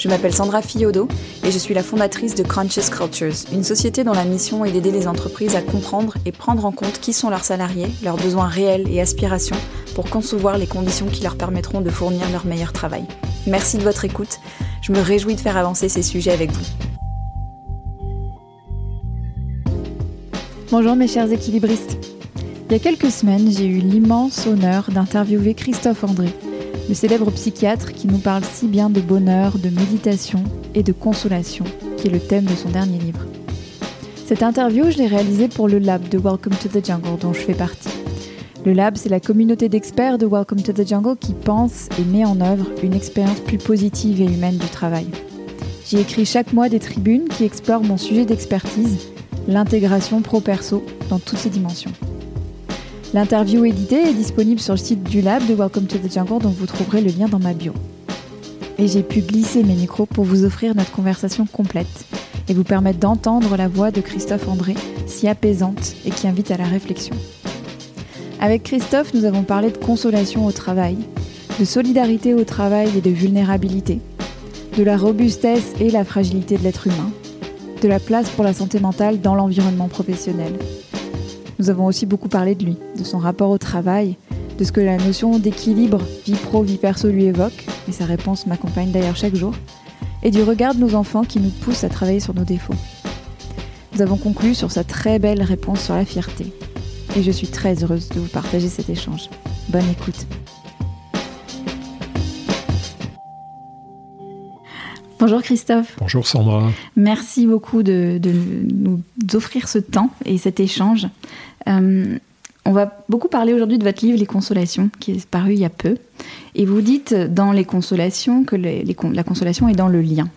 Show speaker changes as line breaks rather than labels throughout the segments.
Je m'appelle Sandra Fiodo et je suis la fondatrice de Conscious Cultures, une société dont la mission est d'aider les entreprises à comprendre et prendre en compte qui sont leurs salariés, leurs besoins réels et aspirations pour concevoir les conditions qui leur permettront de fournir leur meilleur travail. Merci de votre écoute. Je me réjouis de faire avancer ces sujets avec vous.
Bonjour mes chers équilibristes. Il y a quelques semaines, j'ai eu l'immense honneur d'interviewer Christophe André, le célèbre psychiatre qui nous parle si bien de bonheur, de méditation et de consolation, qui est le thème de son dernier livre. Cette interview, je l'ai réalisée pour le lab de Welcome to the Jungle dont je fais partie. Le Lab, c'est la communauté d'experts de Welcome to the Jungle qui pense et met en œuvre une expérience plus positive et humaine du travail. J'y écris chaque mois des tribunes qui explorent mon sujet d'expertise, l'intégration pro-perso dans toutes ses dimensions. L'interview éditée est disponible sur le site du Lab de Welcome to the Jungle dont vous trouverez le lien dans ma bio. Et j'ai pu glisser mes micros pour vous offrir notre conversation complète et vous permettre d'entendre la voix de Christophe André, si apaisante et qui invite à la réflexion. Avec Christophe, nous avons parlé de consolation au travail, de solidarité au travail et de vulnérabilité, de la robustesse et la fragilité de l'être humain, de la place pour la santé mentale dans l'environnement professionnel. Nous avons aussi beaucoup parlé de lui, de son rapport au travail, de ce que la notion d'équilibre vie pro, vie perso lui évoque, et sa réponse m'accompagne d'ailleurs chaque jour, et du regard de nos enfants qui nous poussent à travailler sur nos défauts. Nous avons conclu sur sa très belle réponse sur la fierté, et je suis très heureuse de vous partager cet échange. Bonne écoute. Bonjour Christophe.
Bonjour Sandra.
Merci beaucoup de, nous offrir ce temps et cet échange. Euh, on va beaucoup parler aujourd'hui de votre livre Les Consolations, qui est paru il y a peu. Et vous dites dans Les Consolations que la consolation est dans le lien.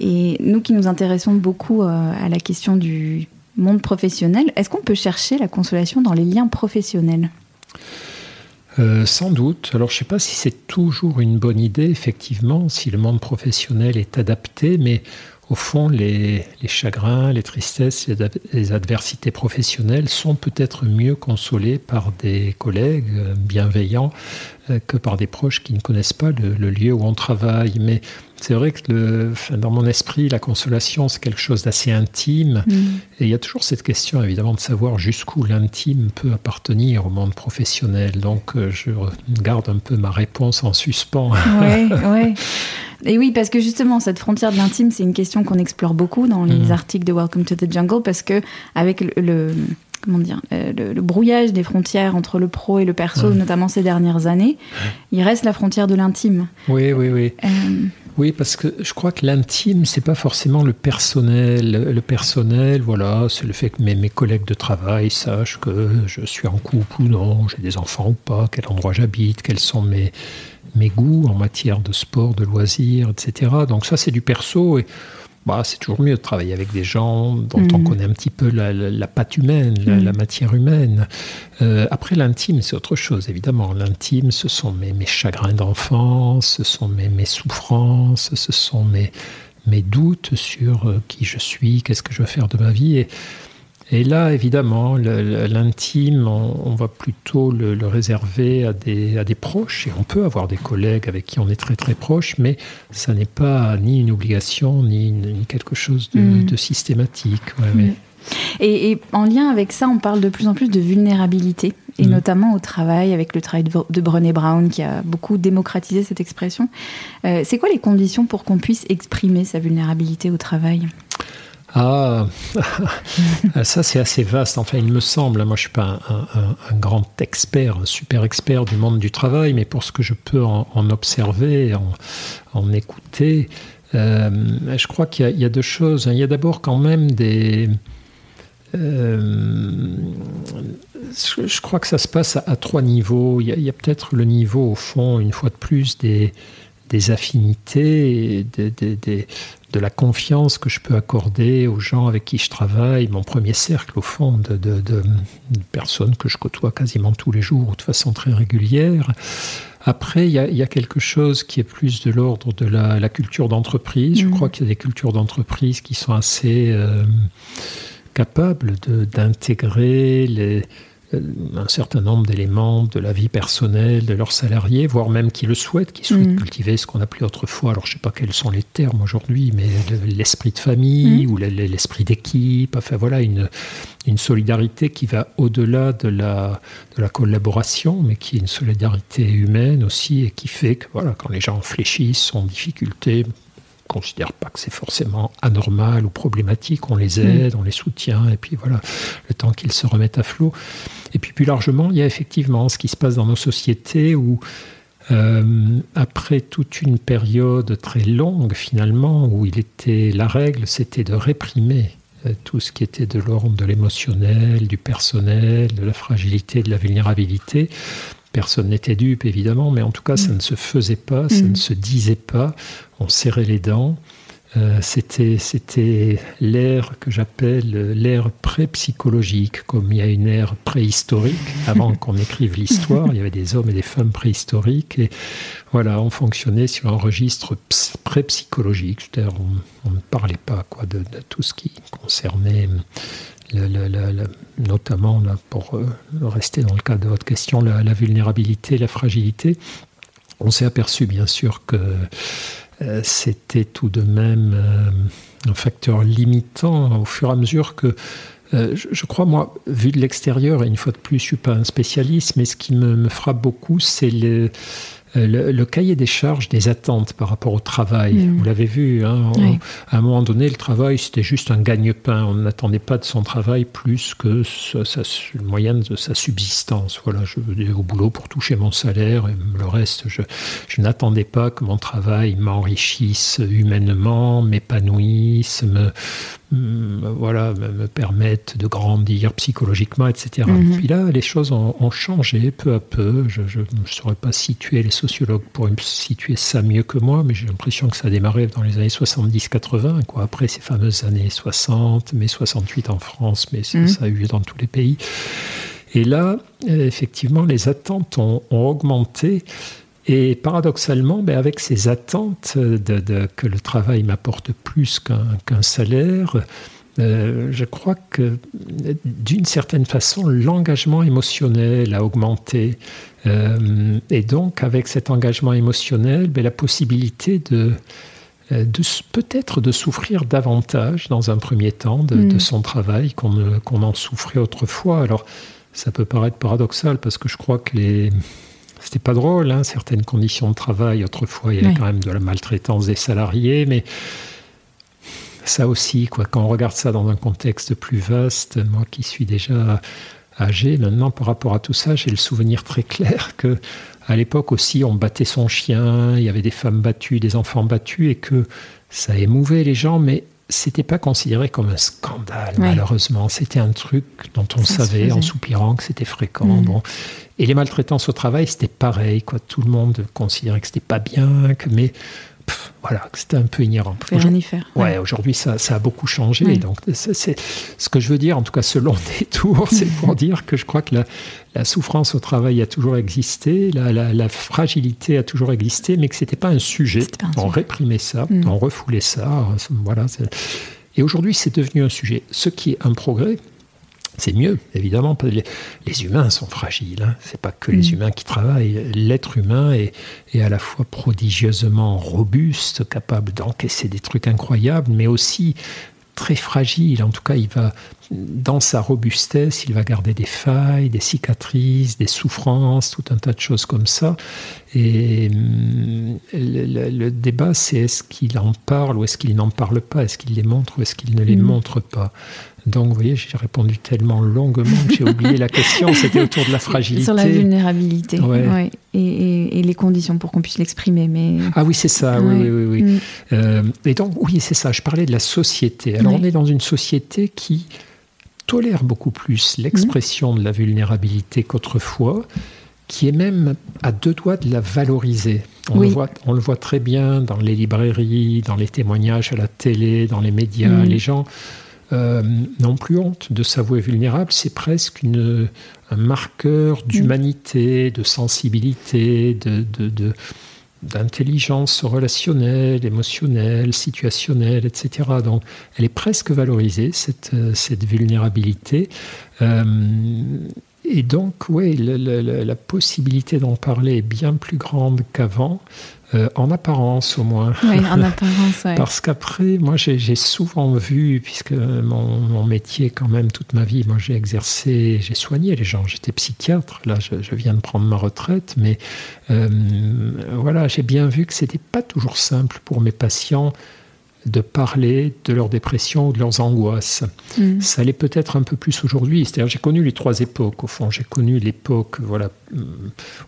Et nous qui nous intéressons beaucoup euh, à la question du monde professionnel, est-ce qu'on peut chercher la consolation dans les liens professionnels?
Euh, sans doute. Alors je ne sais pas si c'est toujours une bonne idée, effectivement, si le monde professionnel est adapté, mais au fond, les, chagrins, les tristesses, les, adversités professionnelles sont peut-être mieux consolées par des collègues euh, bienveillants euh, que par des proches qui ne connaissent pas le, lieu où on travaille. Mais c'est vrai que le, dans mon esprit, la consolation, c'est quelque chose d'assez intime. Mm. Et il y a toujours cette question, évidemment, de savoir jusqu'où l'intime peut appartenir au monde professionnel. Donc, euh, je garde un peu ma réponse en suspens.
Oui, oui. Et oui, parce que justement, cette frontière de l'intime, c'est une question qu'on explore beaucoup dans les mm. articles de Welcome to the Jungle, parce que avec le comment dire, euh, le, brouillage des frontières entre le pro et le perso, notamment ces dernières années, il reste la frontière de l'intime.
Oui, oui, oui. Euh, oui, parce que je crois que l'intime, c'est pas forcément le personnel. Le personnel, voilà, c'est le fait que mes, collègues de travail sachent que je suis en couple ou non, j'ai des enfants ou pas, quel endroit j'habite, quels sont mes, mes goûts en matière de sport, de loisirs, etc. Donc ça, c'est du perso. Et bah, c'est toujours mieux de travailler avec des gens dont on mm. connaît un petit peu la, la, pâte humaine, la, mm. matière humaine. Euh, après, l'intime, c'est autre chose, évidemment. L'intime, ce sont mes, mes chagrins d'enfance, ce sont mes, mes, souffrances, ce sont mes, mes doutes sur euh, qui je suis, qu'est-ce que je veux faire de ma vie. Et et là, évidemment, l'intime, on, va plutôt le, réserver à des, à des, proches. Et on peut avoir des collègues avec qui on est très très proche, mais ça n'est pas ni une obligation, ni, quelque chose de, mm. systématique. Mm.
Et, en lien avec ça, on parle de plus en plus de vulnérabilité, et mm. notamment au travail, avec le travail de, Brené Brown, qui a beaucoup démocratisé cette expression. Euh, c'est quoi les conditions pour qu'on puisse exprimer sa vulnérabilité au travail?
Ah, ça c'est assez vaste. Enfin, il me semble, moi je suis pas un, grand expert, un super expert du monde du travail, mais pour ce que je peux en, observer, en, écouter, euh, je crois qu'il y, a deux choses. Il y a d'abord quand même des, je, crois que ça se passe à, trois niveaux. Il y a, peut-être le niveau, au fond, une fois de plus, des, des affinités, des, de la confiance que je peux accorder aux gens avec qui je travaille, mon premier cercle au fond de, personnes que je côtoie quasiment tous les jours ou de façon très régulière. Après, il y, a, quelque chose qui est plus de l'ordre de la, culture d'entreprise. Je mmh. crois qu'il y a des cultures d'entreprise qui sont assez euh, capables d'intégrer les un certain nombre d'éléments de la vie personnelle de leurs salariés, voire même qui le souhaitent, qui souhaitent mm. cultiver ce qu'on appelait autrefois, alors je ne sais pas quels sont les termes aujourd'hui, mais l'esprit de famille mm. ou l'esprit d'équipe, enfin voilà, une, une solidarité qui va au-delà de la, de la collaboration, mais qui est une solidarité humaine aussi et qui fait que voilà, quand les gens fléchissent, sont en difficulté, considère pas que c'est forcément anormal ou problématique. On les aide, mm. on les soutient, et puis voilà, le temps qu'ils se remettent à flot. Et puis plus largement, il y a effectivement ce qui se passe dans nos sociétés où euh, après toute une période très longue finalement, où il était la règle, c'était de réprimer euh, tout ce qui était de l'ordre de l'émotionnel, du personnel, de la fragilité, de la vulnérabilité. Personne n'était dupe, évidemment, mais en tout cas, ça mm. ne se faisait pas, ça ne mm. se disait pas. On serrait les dents. Euh, c'était, c'était l'ère que j'appelle l'ère pré-psychologique, comme il y a une ère préhistorique. Avant qu'on écrive l'histoire, il y avait des hommes et des femmes préhistoriques. Et voilà, on fonctionnait sur un registre pré-psychologique. C'est-à-dire, on, ne parlait pas quoi, de, tout ce qui concernait notamment pour euh, rester dans le cadre de votre question, la, vulnérabilité, la fragilité. On s'est aperçu bien sûr que euh, c'était tout de même euh, un facteur limitant au fur et à mesure que je, crois, moi, vu de l'extérieur, et une fois de plus, je ne suis pas un spécialiste, mais ce qui me frappe beaucoup, c'est le, euh, le, cahier des charges des attentes par rapport au travail. Mm. Vous l'avez vu, hein, à un moment donné, le travail, c'était juste un gagne-pain. On n'attendait pas de son travail plus que sa, moyenne de sa subsistance. Voilà, je vais au boulot pour toucher mon salaire et le reste, je, je n'attendais pas que mon travail m'enrichisse humainement, m'épanouisse, me, voilà, me, permettent de grandir psychologiquement, etc. Mm-hmm. Puis là, les choses ont, ont, changé peu à peu. Je ne saurais pas situer les sociologues pour situer ça mieux que moi, mais j'ai l'impression que ça a démarré dans les années 70-80, quoi. Après ces fameuses années 60, mai 68 en France, mais ça, mm. a eu lieu dans tous les pays. Et là, effectivement, les attentes ont, augmenté. Et paradoxalement, ben avec ces attentes de, que le travail m'apporte plus qu'un salaire, euh, je crois que d'une certaine façon, l'engagement émotionnel a augmenté. Euh, et donc, avec cet engagement émotionnel, ben, la possibilité de, de peut-être de souffrir davantage dans un premier temps de, mm. son travail qu'on en souffrait autrefois. Alors, ça peut paraître paradoxal parce que je crois que les c'était pas drôle, hein, certaines conditions de travail. Autrefois, il y avait quand même de la maltraitance des salariés, mais ça aussi, quoi, quand on regarde ça dans un contexte plus vaste, moi qui suis déjà âgé maintenant par rapport à tout ça, j'ai le souvenir très clair que à l'époque aussi on battait son chien, il y avait des femmes battues, des enfants battus et que ça émouvait les gens, mais c'était pas considéré comme un scandale malheureusement. C'était un truc dont on savait en soupirant que c'était fréquent. Mm. Bon. Et les maltraitances au travail, c'était pareil. Quoi. Tout le monde considérait que c'était pas bien, que, mais voilà, c'était un peu ignorant.
Faut rien y faire.
Ouais, aujourd'hui, ça, ça, a beaucoup changé. Donc, c'est ce que je veux dire, en tout cas, selon des tours, c'est pour dire que je crois que la, souffrance au travail a toujours existé, la, fragilité a toujours existé, mais que c'était pas un sujet. on réprimait ça, mm. on refoulait ça. Voilà. Et aujourd'hui, c'est devenu un sujet. Ce qui est un progrès, c'est mieux, évidemment. Les, les humains sont fragiles. Hein. C'est pas que les mm. humains qui travaillent. L'être humain est, est, à la fois prodigieusement robuste, capable d'encaisser des trucs incroyables, mais aussi très fragile. En tout cas, il va, dans sa robustesse, il va garder des failles, des cicatrices, des souffrances, tout un tas de choses comme ça. Et hum, le, débat, c'est est-ce qu'il en parle ou est-ce qu'il n'en parle pas? Est-ce qu'il les montre ou est-ce qu'il ne les mm. montre pas? Donc, vous voyez, j'ai répondu tellement longuement que j'ai oublié la question. C'était autour de la fragilité.
Sur la vulnérabilité. Ouais. Et, les conditions pour qu'on puisse l'exprimer. Mais...
Ah oui, c'est ça. Oui, oui, oui. Mm. Euh, et donc, oui, c'est ça. Je parlais de la société. Alors, on est dans une société qui tolère beaucoup plus l'expression de la vulnérabilité qu'autrefois, qui est même à deux doigts de la valoriser. On, le voit, on le voit très bien dans les librairies, dans les témoignages à la télé, dans les médias. Mm. Les gens euh, n'ont plus honte de s'avouer vulnérable. C'est presque une, un marqueur mm. d'humanité, de sensibilité, de, de d'intelligence relationnelle, émotionnelle, situationnelle, etc. Donc, elle est presque valorisée, cette, euh, cette vulnérabilité. Euh, et donc, oui, la, possibilité d'en parler est bien plus grande qu'avant. Euh, en apparence au moins.
Oui, en apparence, oui.
Parce qu'après, moi j'ai souvent vu, puisque mon, métier quand même toute ma vie, moi j'ai exercé, j'ai soigné les gens, j'étais psychiatre, là je, viens de prendre ma retraite, mais euh, voilà, j'ai bien vu que c'était pas toujours simple pour mes patients de parler de leur dépression ou de leurs angoisses. Mm. Ça l'est peut-être un peu plus aujourd'hui. C'est-à-dire, j'ai connu les trois époques, au fond. J'ai connu l'époque voilà,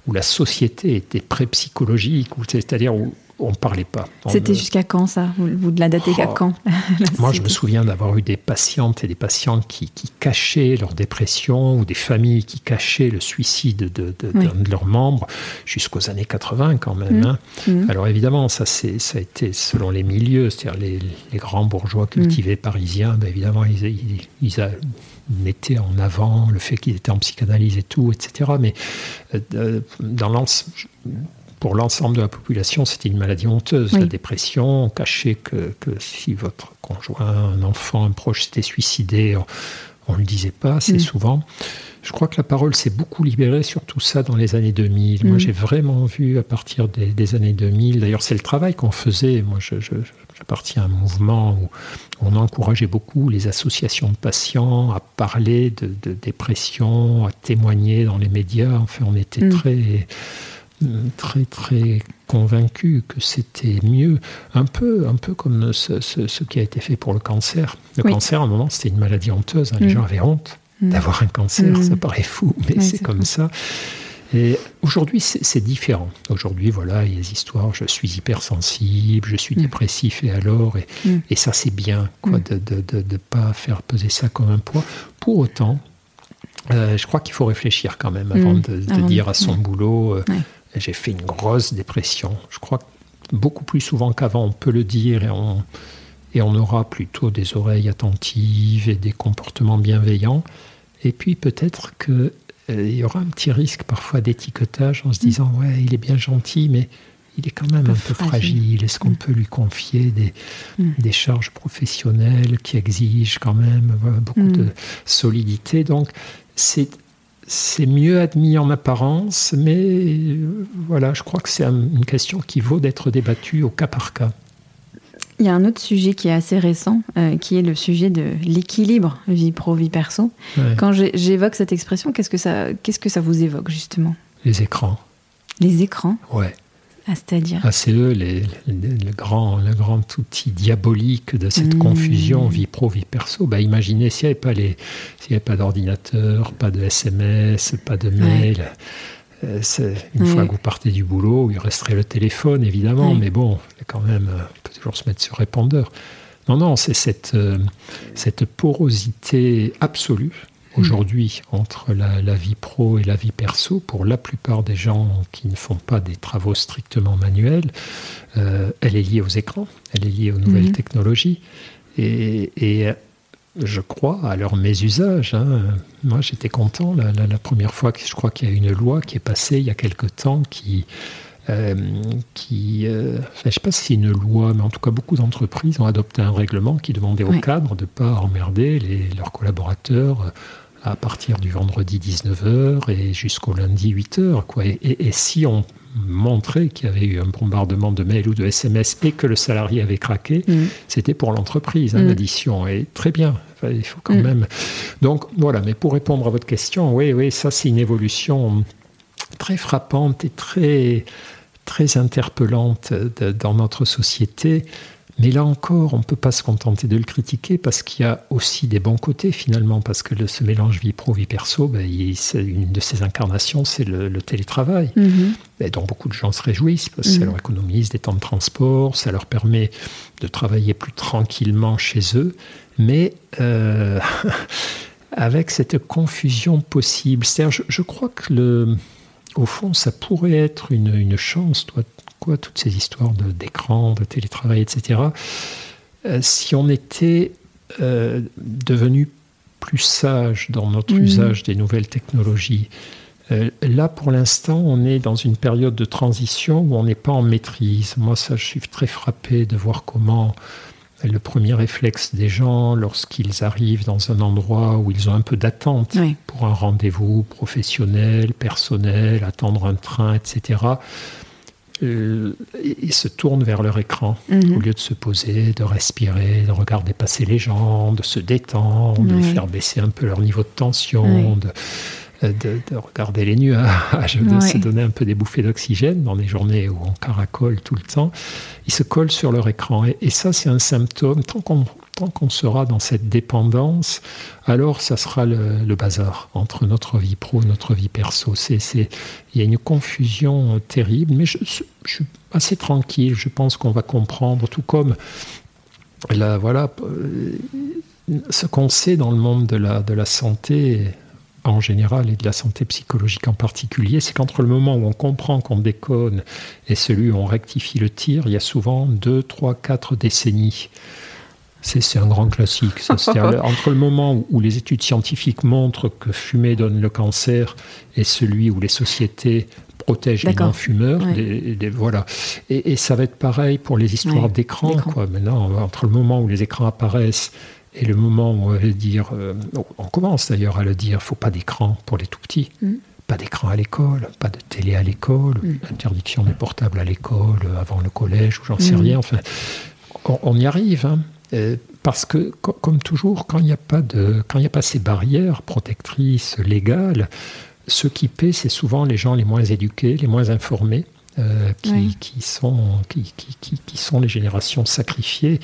où la société était pré-psychologique, c'est-à-dire où on ne parlait pas.
C'était jusqu'à quand ça? Vous de la datez qu'à oh. quand?
Moi, je me souviens d'avoir eu des patientes et des patients qui, cachaient leur dépression ou des familles qui cachaient le suicide de, de, leurs membres jusqu'aux années 80 quand même. Mmh. Hein. Mmh. Alors évidemment, ça, ça a été selon les milieux, c'est-à-dire les, grands bourgeois cultivés mmh. parisiens, ben évidemment, ils, ils, mettaient en avant le fait qu'ils étaient en psychanalyse et tout, etc. Mais euh, dans l'ensemble pour l'ensemble de la population, c'était une maladie honteuse. La dépression, on cachait que, si votre conjoint, un enfant, un proche s'était suicidé, on ne le disait pas assez mm. souvent. Je crois que la parole s'est beaucoup libérée sur tout ça dans les années 2000. Moi, mm. j'ai vraiment vu à partir des, années 2000, d'ailleurs, c'est le travail qu'on faisait. Moi, j'appartiens à un mouvement où on encourageait beaucoup les associations de patients à parler de, dépression, à témoigner dans les médias. Enfin, on était mm. très très très convaincu que c'était mieux, un peu, un peu comme ce, qui a été fait pour le cancer. Le cancer, à un moment, c'était une maladie honteuse. Hein. Les mm. gens avaient honte mm. d'avoir un cancer. Mm. Ça paraît fou, mais c'est comme ça. Et aujourd'hui, c'est différent. Aujourd'hui, voilà, il y a des histoires, je suis hypersensible, je suis dépressif, et alors, et, et ça, c'est bien, quoi, de ne de, pas faire peser ça comme un poids. Pour autant, euh, je crois qu'il faut réfléchir quand même avant de, dire à son boulot, euh, j'ai fait une grosse dépression. Je crois que beaucoup plus souvent qu'avant, on peut le dire et on, et on aura plutôt des oreilles attentives et des comportements bienveillants. Et puis peut-être qu'il euh, y aura un petit risque parfois d'étiquetage en se mm. disant ouais, il est bien gentil, mais il est quand même un, peu fragile. Est-ce qu'on mm. peut lui confier des, mm. des, charges professionnelles qui exigent quand même beaucoup de solidité? Donc c'est c'est mieux admis en apparence, mais euh, voilà, je crois que c'est une question qui vaut d'être débattue au cas par cas.
Il y a un autre sujet qui est assez récent, euh, qui est le sujet de l'équilibre vie pro-vie perso. Quand j'évoque cette expression, qu'est-ce que ça, qu'est-ce que ça vous évoque justement?
Les écrans.
Les écrans?
Ouais.
Ah, c'est-à-dire
ah, C'est eux les, le, grand, le grand outil diabolique de cette mmh. confusion vie pro, vie perso. Bah, imaginez s'il n'y avait pas, les, avait pas d'ordinateur, pas de SMS, pas de mail. Euh, une fois que vous partez du boulot, il resterait le téléphone, évidemment, mais bon, quand même, euh, on peut toujours se mettre sur répondeur. Non, non, c'est cette, euh, cette porosité absolue aujourd'hui entre la, vie pro et la vie perso, pour la plupart des gens qui ne font pas des travaux strictement manuels, euh, elle est liée aux écrans, elle est liée aux nouvelles mhm. technologies. Et, je crois à leur mésusage. Hein. Moi, j'étais content la, première fois que je crois qu'il y a une loi qui est passée il y a quelque temps qui. Euh, qui euh, je ne sais pas si c'est une loi, mais en tout cas, beaucoup d'entreprises ont adopté un règlement qui demandait aux cadres de ne pas emmerder les, leurs collaborateurs à partir du vendredi 19h et jusqu'au lundi 8h. Quoi. Et, si on montrait qu'il y avait eu un bombardement de mails ou de SMS et que le salarié avait craqué, mm. c'était pour l'entreprise, hein, mm. l'addition. Et très bien, il faut quand mm. même... Donc voilà, mais pour répondre à votre question, oui, oui, ça c'est une évolution très frappante et très, très interpellante dans notre société. Mais là encore, on ne peut pas se contenter de le critiquer parce qu'il y a aussi des bons côtés finalement, parce que ce mélange vie pro, vie perso, ben, une de ses incarnations, c'est le, télétravail. Mhm. Et dont beaucoup de gens se réjouissent parce que ça mhm. leur économise des temps de transport, ça leur permet de travailler plus tranquillement chez eux. Mais euh, avec cette confusion possible. C'est-à-dire, je, crois que le, au fond, ça pourrait être une, une chance, toi, toutes ces histoires d'écran, de, télétravail, etc. Euh, si on était euh, devenu plus sage dans notre mmh. usage des nouvelles technologies, euh, là, pour l'instant, on est dans une période de transition où on n'est pas en maîtrise. Moi, ça, je suis très frappé de voir comment le premier réflexe des gens, lorsqu'ils arrivent dans un endroit où ils ont un peu d'attente pour un rendez-vous professionnel, personnel, attendre un train, etc., euh, ils se tournent vers leur écran mhm. au lieu de se poser, de respirer, de regarder passer les gens, de se détendre, de faire baisser un peu leur niveau de tension, de de, regarder les nuages, de se donner un peu des bouffées d'oxygène dans des journées où on caracole tout le temps. Ils se collent sur leur écran. Et, ça, c'est un symptôme. Tant qu'on tant qu'on sera dans cette dépendance, alors ça sera le, bazar entre notre vie pro et notre vie perso. C'est, il y a une confusion terrible, mais je, suis assez tranquille. Je pense qu'on va comprendre, tout comme là, voilà, euh, ce qu'on sait dans le monde de la, de la santé en général et de la santé psychologique en particulier, c'est qu'entre le moment où on comprend qu'on déconne et celui où on rectifie le tir, il y a souvent deux, trois, quatre décennies. C'est un grand classique. entre le moment où les études scientifiques montrent que fumer donne le cancer et celui où les sociétés protègent les non-fumeurs, voilà. Et, ça va être pareil pour les histoires d'écran. Maintenant, entre le moment où les écrans apparaissent et le moment où on va dire, euh, on commence d'ailleurs à le dire, faut pas d'écran pour les tout petits. Mm. Pas d'écran à l'école, pas de télé à l'école, mm. interdiction des portables à l'école, avant le collège, ou j'en sais mm. rien. Enfin, on, y arrive. Hein. Parce que, comme toujours, quand il n'y a, pas de, quand il a pas ces barrières protectrices légales, ceux qui paient, c'est souvent les gens les moins éduqués, les moins informés, euh, qui, qui, sont, qui, qui, qui, sont les générations sacrifiées.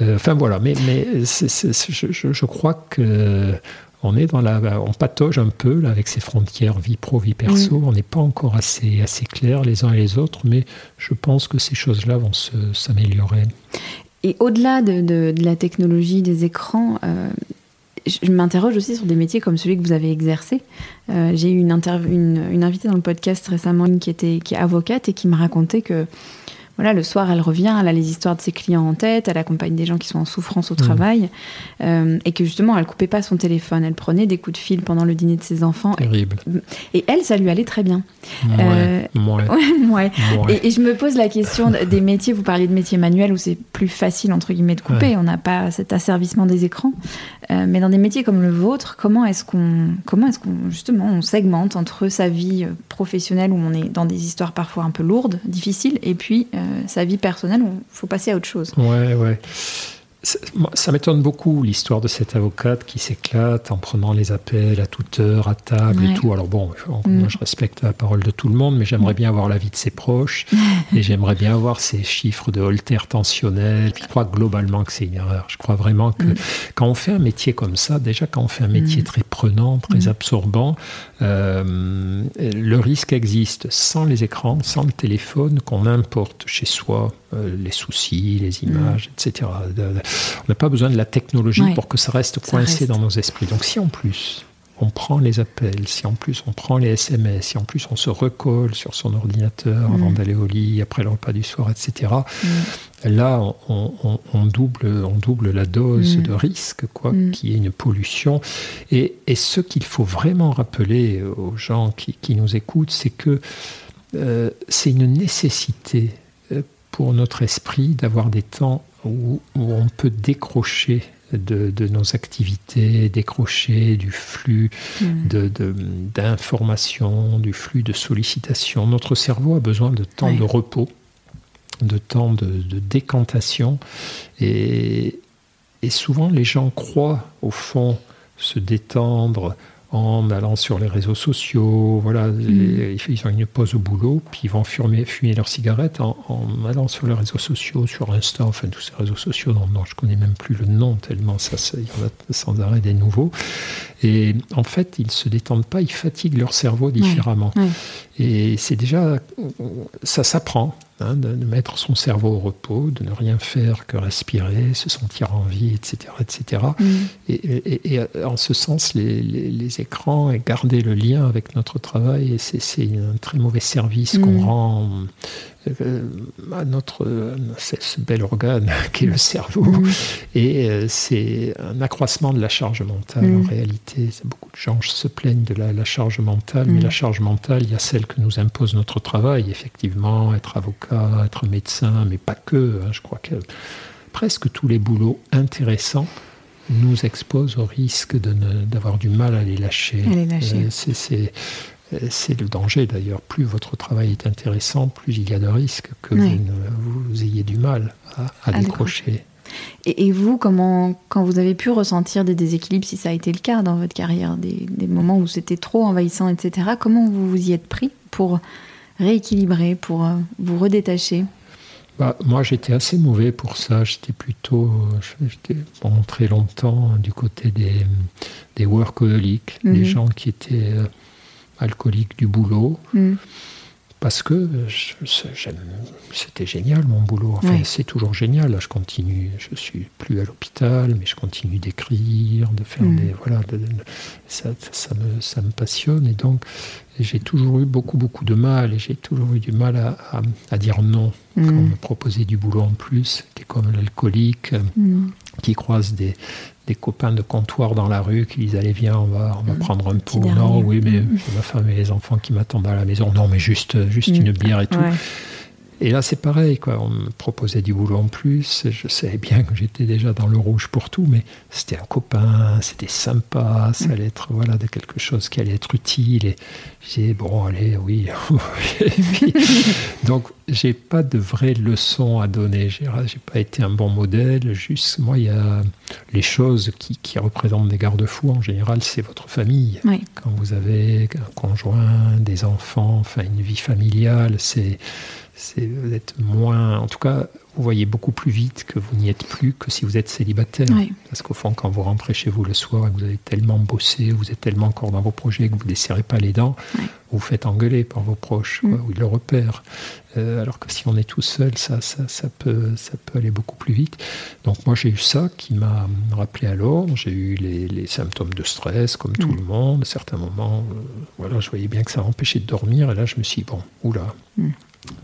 Euh, enfin voilà, mais, mais je, crois que on est dans la, on patauge un peu là, avec ces frontières vie pro, vie perso. On n'est pas encore assez, assez clair les uns et les autres, mais je pense que ces choses-là vont s'améliorer.
Et au-delà de, la technologie des écrans, euh, je m'interroge aussi sur des métiers comme celui que vous avez exercé. Euh, j'ai eu une, invitée dans le podcast récemment qui, était, avocate et qui me racontait que voilà, le soir, elle revient, elle a les histoires de ses clients en tête, elle accompagne des gens qui sont en souffrance au mmh. travail, euh, et que justement, elle coupait pas son téléphone, elle prenait des coups de fil pendant le dîner de ses enfants.
Terrible.
Et, elle, ça lui allait très bien.
Ouais,
euh, Et, je me pose la question des métiers, vous parliez de métiers manuels où c'est plus facile, entre guillemets, de couper, on n'a pas cet asservissement des écrans. Euh, mais dans des métiers comme le vôtre, comment est-ce qu'on, comment est-ce qu'on, justement, on segmente entre sa vie professionnelle où on est dans des histoires parfois un peu lourdes, difficiles, et puis sa vie personnelle, il faut passer à autre chose.
Ça m'étonne beaucoup l'histoire de cette avocate qui s'éclate en prenant les appels à toute heure, à table et tout. Alors bon, moi mm. je respecte la parole de tout le monde, mais j'aimerais bien avoir l'avis de ses proches et j'aimerais bien avoir ces chiffres de Holter tensionnels. Je crois globalement que c'est une erreur. Je crois vraiment que mm. quand on fait un métier comme ça, déjà quand on fait un métier mm. très prenant, très absorbant, euh, le risque existe sans les écrans, sans le téléphone qu'on importe chez soi euh, les soucis, les images, etc. On n'a pas besoin de la technologie pour que ça reste coincé dans nos esprits. Donc si en plus on prend les appels, si en plus on prend les SMS, si en plus on se recolle sur son ordinateur avant mm. d'aller au lit, après le repas du soir, etc., mm. là on, double, on double la dose mm. de risque, quoi, qui est une pollution. Et, ce qu'il faut vraiment rappeler aux gens qui, nous écoutent, c'est que euh, c'est une nécessité euh, pour notre esprit d'avoir des temps où, on peut décrocher de, nos activités, décrocher du flux mm. d'informations, du flux de sollicitations. Notre cerveau a besoin de temps de repos, de temps de, décantation. Et, et, souvent, les gens croient, au fond, se détendre, en allant sur les réseaux sociaux. Voilà, mm. ils ont une pause au boulot, puis ils vont fumer, fumer leur cigarette en, allant sur les réseaux sociaux, sur Insta, enfin tous ces réseaux sociaux dont, je je connais même plus le nom tellement ça, il y en a sans arrêt des nouveaux. Et en fait, ils se détendent pas, ils fatiguent leur cerveau différemment. Et c'est déjà, ça s'apprend. Hein, de, mettre son cerveau au repos, de ne rien faire que respirer, se sentir en vie, etc. etc. Et, mm. en ce sens, les, écrans et garder le lien avec notre travail, c'est un très mauvais service qu'on mm. rend euh, à notre ce bel organe qui est le cerveau. Et euh, c'est un accroissement de la charge mentale en réalité. Beaucoup de gens se plaignent de la, charge mentale, mais la charge mentale, il y a celle que nous impose notre travail, effectivement, être avocat être médecin, mais pas que. Hein. je crois que presque tous les boulots intéressants nous exposent au risque d'avoir du mal à les lâcher.
Euh,
euh, c'est le danger d'ailleurs. Plus votre travail est intéressant, plus il y a de risques que vous, ayez du mal à, décrocher.
Et, vous, comment, quand vous avez pu ressentir des déséquilibres, si ça a été le cas dans votre carrière, des, des moments où c'était trop envahissant, etc., comment vous vous y êtes pris pour rééquilibrer, pour euh, vous redétacher?
Bah, moi, j'étais assez mauvais pour ça. J'étais plutôt, j'étais pendant très longtemps du côté des, des workaholics, des mhm. gens qui étaient alcooliques du boulot. Mhm parce que c'était génial mon boulot. Enfin, c'est toujours génial. Là, je continue. Je suis plus à l'hôpital, mais je continue d'écrire, de faire mm. des voilà. ça, ça, me, ça me passionne et donc j'ai toujours eu beaucoup beaucoup de mal et j'ai toujours eu du mal à, à, dire non quand on mm. me proposait du boulot en plus, qui est comme l'alcoolique mm. qui croise des, des copains de comptoir dans la rue qui disent allez viens on va on va prendre un pot. Non oui mais ma femme et les enfants qui m'attendent à la maison. Non mais juste juste une bière et tout et là, c'est pareil, quoi. On me proposait du boulot en plus. Je savais bien que j'étais déjà dans le rouge pour tout, mais c'était un copain, c'était sympa, ça allait être voilà, de quelque chose qui allait être utile. Et j'ai bon, allez, oui. donc, j'ai pas de vraies leçons à donner. J'ai, pas été un bon modèle. Juste, moi, il y a les choses qui, qui représentent des garde-fous. En général, c'est votre famille. Quand vous avez un conjoint, des enfants, enfin, une vie familiale, c'est vous êtes moins, en tout cas, vous voyez beaucoup plus vite que vous n'y êtes plus que si vous êtes célibataire. Parce qu'au fond, quand vous rentrez chez vous le soir et que vous avez tellement bossé, vous êtes tellement encore dans vos projets que vous ne serrez pas les dents, vous vous faites engueuler par vos proches, mm. ou ils le repèrent. Euh, alors que si on est tout seul, ça, ça, ça, peut, ça peut aller beaucoup plus vite. Donc moi, j'ai eu ça qui m'a rappelé à l'ordre. J'ai eu les, symptômes de stress, comme tout mm. le monde. À certains moments, euh, voilà, je voyais bien que ça empêchait de dormir. Et là, je me suis dit, bon, oula.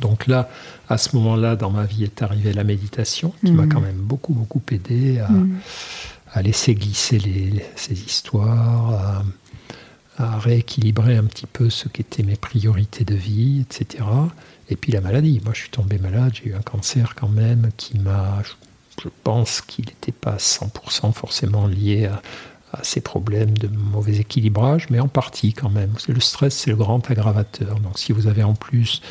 Donc là, à ce moment-là, dans ma vie est arrivée la méditation, qui m'a mm. quand même beaucoup, beaucoup aidé à, mm. laisser glisser ces histoires, à, rééquilibrer un petit peu ce qu'étaient mes priorités de vie, etc. Et puis la maladie. Moi, je suis tombé malade, j'ai eu un cancer quand même qui m'a. Je pense qu'il n'était pas 100% forcément lié à, à ces problèmes de mauvais équilibrage, mais en partie quand même. Le stress, c'est le grand aggravateur. Donc si vous avez en plus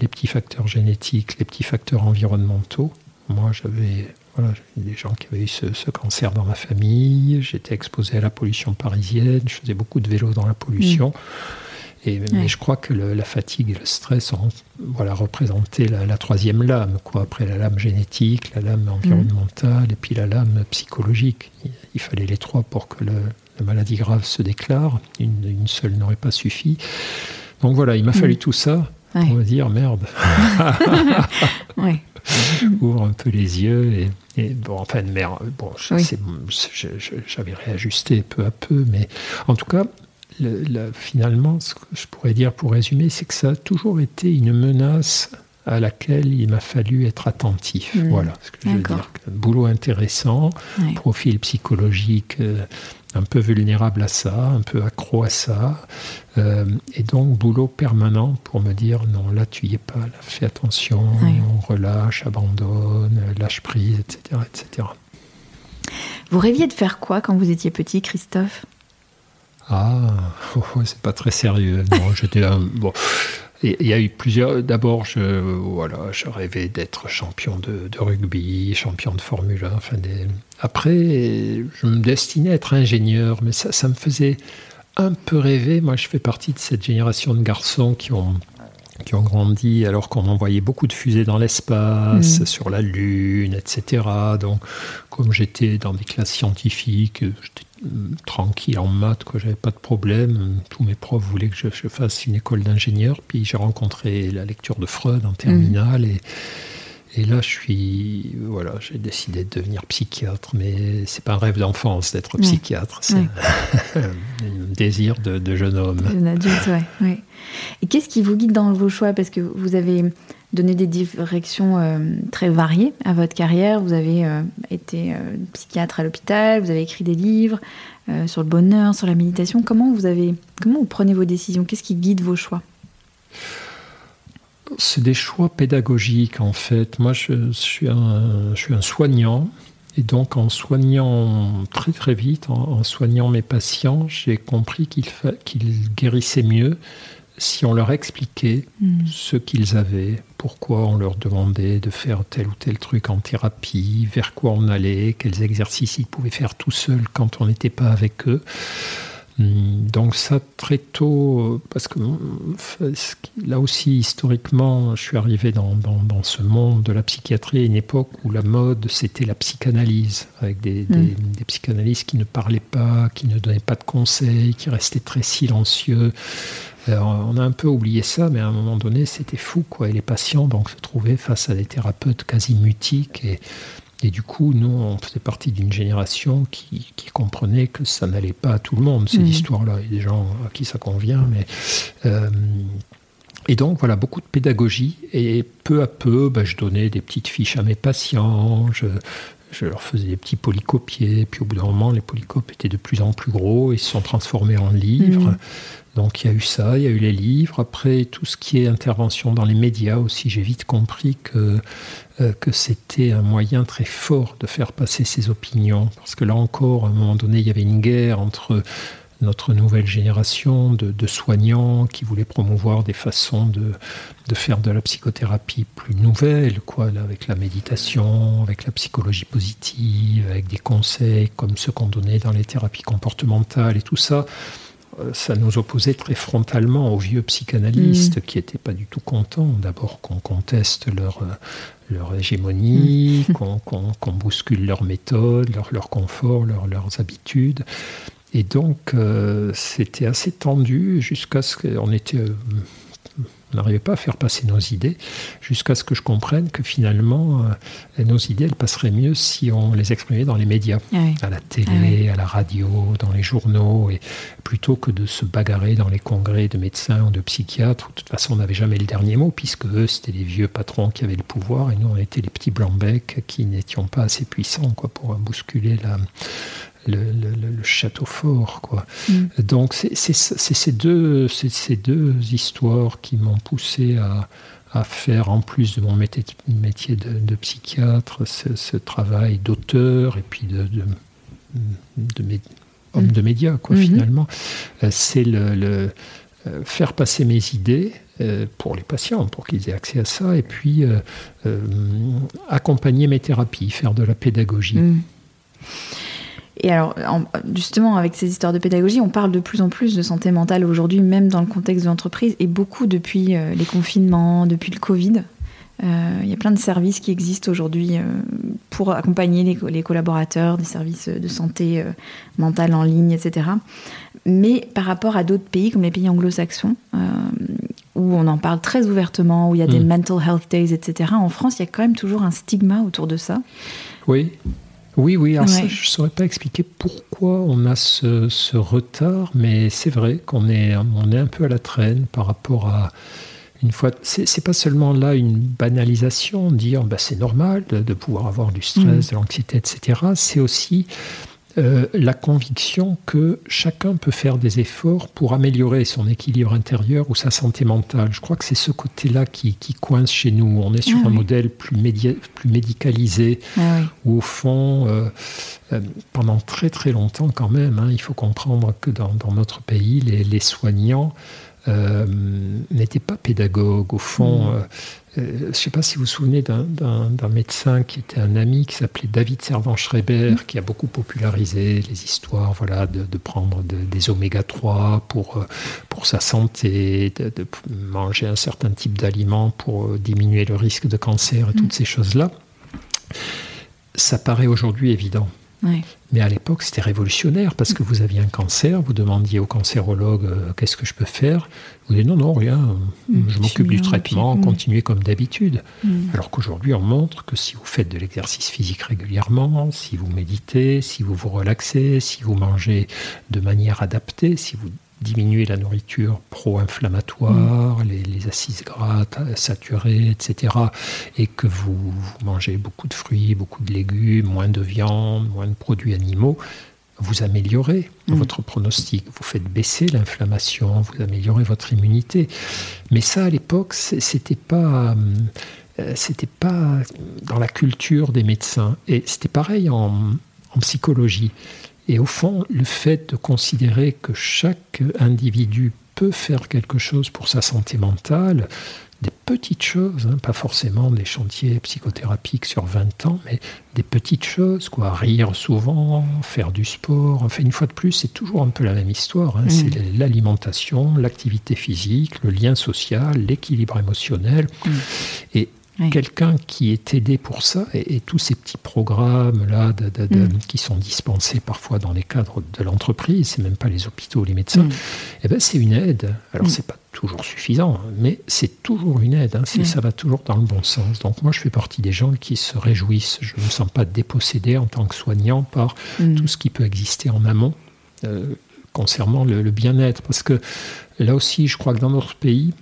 les petits facteurs génétiques, les petits facteurs environnementaux. Moi, j'avais voilà, des gens qui avaient eu ce, cancer dans ma famille, j'étais exposé à la pollution parisienne, je faisais beaucoup de vélo dans la pollution. Mm. Et, Mais je crois que la fatigue et le stress ont voilà, représenté la, troisième lame, quoi. après la lame génétique, la lame environnementale et puis la lame psychologique. Il, fallait les trois pour que le, la maladie grave se déclare, une, une seule n'aurait pas suffi. Donc voilà, il m'a fallu mm. tout ça on va dire merde. Ouvre un peu les yeux et, bon, enfin, merde, bon, j'avais réajusté peu à peu, mais en tout cas, finalement, ce que je pourrais dire pour résumer, c'est que ça a toujours été une menace à laquelle il m'a fallu être attentif. Hmm. Voilà ce que je veux dire. boulot intéressant, profil psychologique euh, un peu vulnérable à ça, un peu accro à ça. Euh, et donc, boulot permanent pour me dire non, là, tu y es pas, fais attention, on relâche, abandonne, lâche prise, etc., etc.
Vous rêviez de faire quoi quand vous étiez petit, Christophe?
Ah, oh, oh, c'est pas très sérieux. Non, j'étais un. Bon. Il y a eu plusieurs. D'abord, je, voilà, je rêvais d'être champion de, rugby, champion de Formule 1. Enfin des... Après, je me destinais à être ingénieur, mais ça, ça me faisait un peu rêver. Moi, je fais partie de cette génération de garçons qui ont qui ont grandi alors qu'on envoyait beaucoup de fusées dans l'espace, mm. sur la Lune, etc. Donc, comme j'étais dans des classes scientifiques, j'étais tranquille en maths, quoi, j'avais pas de problème. Tous mes profs voulaient que je, fasse une école d'ingénieur. Puis j'ai rencontré la lecture de Freud en terminale et et là, je suis, voilà, j'ai décidé de devenir psychiatre, mais c'est pas un rêve d'enfance d'être psychiatre, c'est un désir de, jeune homme.
Un adulte, ouais. Et qu'est-ce qui vous guide dans vos choix? Parce que vous avez donné des directions euh, très variées à votre carrière. Vous avez euh, été euh, psychiatre à l'hôpital, vous avez écrit des livres sur le bonheur, sur la méditation. Comment vous avez, comment vous prenez vos décisions? Qu'est-ce qui guide vos choix?
C'est des choix pédagogiques en fait. Moi, je, suis, un, soignant. Et donc, en soignant très très vite, en, soignant mes patients, j'ai compris qu'ils guérissaient mieux si on leur expliquait hmm. ce qu'ils avaient, pourquoi on leur demandait de faire tel ou tel truc en thérapie, vers quoi on allait, quels exercices ils pouvaient faire tout seuls quand on n'était pas avec eux. Hmm, donc ça très tôt, parce que là aussi historiquement, je suis arrivé dans, dans, ce monde de la psychiatrie à une époque où la mode c'était la psychanalyse, avec des, des, hmm. des, psychanalystes qui ne parlaient pas, qui ne donnaient pas de conseils, qui restaient très silencieux. On a un peu oublié ça, mais à un moment donné c'était fou quoi. Et les patients donc se trouvaient face à des thérapeutes quasi mutiques et et du coup, nous, on faisait partie d'une génération qui, comprenait que ça n'allait pas à tout le monde, ces mmh. histoires-là. Il y a des gens à qui ça convient, mais. Euh, et donc, voilà, beaucoup de pédagogie. Et peu à peu, bah, je donnais des petites fiches à mes patients. Je, leur faisais des petits polycopiers. Puis au bout d'un moment, les polycopes étaient de plus en plus gros. Ils se sont transformés en livres. Mmh. Donc il y a eu ça, il y a eu les livres. Après, tout ce qui est intervention dans les médias aussi, j'ai vite compris que, euh, que c'était un moyen très fort de faire passer ses opinions. Parce que là encore, à un moment donné, il y avait une guerre entre notre nouvelle génération de, soignants qui voulaient promouvoir des façons de, faire de la psychothérapie plus nouvelles, quoi, avec la méditation, avec la psychologie positive, avec des conseils comme ceux qu'on donnait dans les thérapies comportementales et tout ça. Euh, ça nous opposait très frontalement aux vieux psychanalystes mm. qui n'étaient pas du tout contents, d'abord qu'on conteste leur, euh, leur hégémonie, mm. qu'on bouscule leur méthode, leur, leur confort, leur, leurs habitudes. Et donc, euh, c'était assez tendu jusqu'à ce qu'on était on n'arrivait pas à faire passer nos idées jusqu'à ce que je comprenne que finalement, euh, nos idées, elles passeraient mieux si on les exprimait dans les médias, ah à la télé, ah à la radio, dans les journaux, et plutôt que de se bagarrer dans les congrès de médecins ou de psychiatres. De toute façon, on n'avait jamais le dernier mot, puisque eux, c'était les vieux patrons qui avaient le pouvoir, et nous, on était les petits blancs-becs qui n'étions pas assez puissants quoi, pour bousculer la, le, château fort. Quoi. Mm. Donc c'est ces deux, ces deux histoires qui m'ont poussé à, à, faire, en plus de mon métier, métier de, psychiatre, ce, travail d'auteur et puis de, de, de, homme de médias, quoi, mm-hmm. finalement. Euh, c'est le, euh, faire passer mes idées euh, pour les patients, pour qu'ils aient accès à ça, et puis accompagner mes thérapies, faire de la pédagogie. Mm.
Et alors, justement, avec ces histoires de pédagogie, on parle de plus en plus de santé mentale aujourd'hui, même dans le contexte de l'entreprise, et beaucoup depuis euh, les confinements, depuis le Covid. Euh, il y a plein de services qui existent aujourd'hui euh, pour accompagner les, collaborateurs, des services de santé mentale en ligne, etc. Mais par rapport à d'autres pays, comme les pays anglo-saxons, où on en parle très ouvertement, où il y a des mm. mental health days, etc., en France, il y a quand même toujours un stigma autour de ça.
Oui, oui, oui, alors je ne saurais pas expliquer pourquoi on a ce, retard, mais c'est vrai qu'on est, on est un peu à la traîne par rapport à une fois. C'est pas seulement là une banalisation, dire bah, c'est normal de, pouvoir avoir du stress, mm. de l'anxiété, etc. C'est aussi euh, la conviction que chacun peut faire des efforts pour améliorer son équilibre intérieur ou sa santé mentale. Je crois que c'est ce côté-là qui, coince chez nous. On est sur ah un modèle plus, plus médicalisé, ah où au fond, euh, euh, pendant très très longtemps quand même, hein, il faut comprendre que dans, notre pays, les, soignants n'était pas pédagogue. Au fond, mm. Euh, je ne sais pas si vous vous souvenez d'un médecin qui était un ami qui s'appelait David Servan-Schreiber, qui a beaucoup popularisé les histoires voilà, de, prendre des oméga 3 pour, euh, pour sa santé, de, manger un certain type d'aliments pour euh, diminuer le risque de cancer et toutes mm. ces choses-là. Ça paraît aujourd'hui évident. Mais à l'époque, c'était révolutionnaire parce que vous aviez un cancer, vous demandiez au cancérologue euh, qu'est-ce que je peux faire? Vous dites non, non, rien, je m'occupe du traitement, continuez comme d'habitude. Mm. Alors qu'aujourd'hui, on montre que si vous faites de l'exercice physique régulièrement, si vous méditez, si vous vous relaxez, si vous mangez de manière adaptée, si vous diminuer la nourriture pro-inflammatoire, mm. les, acides gras saturés, etc., et que vous, mangez beaucoup de fruits, beaucoup de légumes, moins de viande, moins de produits animaux, vous améliorez mm. votre pronostic, vous faites baisser l'inflammation, vous améliorez votre immunité. Mais ça, à l'époque, c'était pas, euh, c'était pas dans la culture des médecins. Et c'était pareil en, en psychologie. Et au fond, le fait de considérer que chaque individu peut faire quelque chose pour sa santé mentale, des petites choses, hein, pas forcément des chantiers psychothérapiques sur 20 ans, mais des petites choses, quoi. Rire souvent, faire du sport. Enfin, une fois de plus, c'est toujours un peu la même histoire. Hein. Mm. C'est l'alimentation, l'activité physique, le lien social, l'équilibre émotionnel. Mm. Et quelqu'un qui est aidé pour ça, et, tous ces petits programmes-là mm. qui sont dispensés parfois dans les cadres de l'entreprise, c'est même pas les hôpitaux, les médecins, mm. eh ben, c'est une aide. Alors, mm. c'est pas toujours suffisant, mais c'est toujours une aide, hein, ça va toujours dans le bon sens. Donc moi, je fais partie des gens qui se réjouissent. Je ne me sens pas dépossédé en tant que soignant par tout ce qui peut exister en amont euh, concernant le bien-être. Parce que là aussi, je crois que dans notre pays,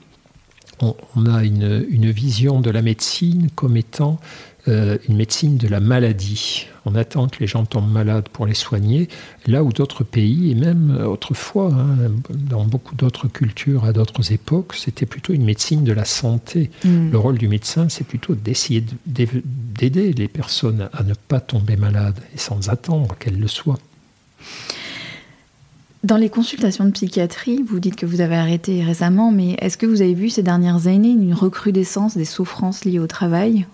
on, a une, vision de la médecine comme étant euh, une médecine de la maladie. On attend que les gens tombent malades pour les soigner, là où d'autres pays, et même autrefois, hein, dans beaucoup d'autres cultures, à d'autres époques, c'était plutôt une médecine de la santé. Mm. Le rôle du médecin, c'est plutôt d'essayer d'aider les personnes à ne pas tomber malades, et sans attendre qu'elles le soient.
Dans les consultations de psychiatrie, vous dites que vous avez arrêté récemment, mais est-ce que vous avez vu ces dernières années une recrudescence des souffrances liées au travail?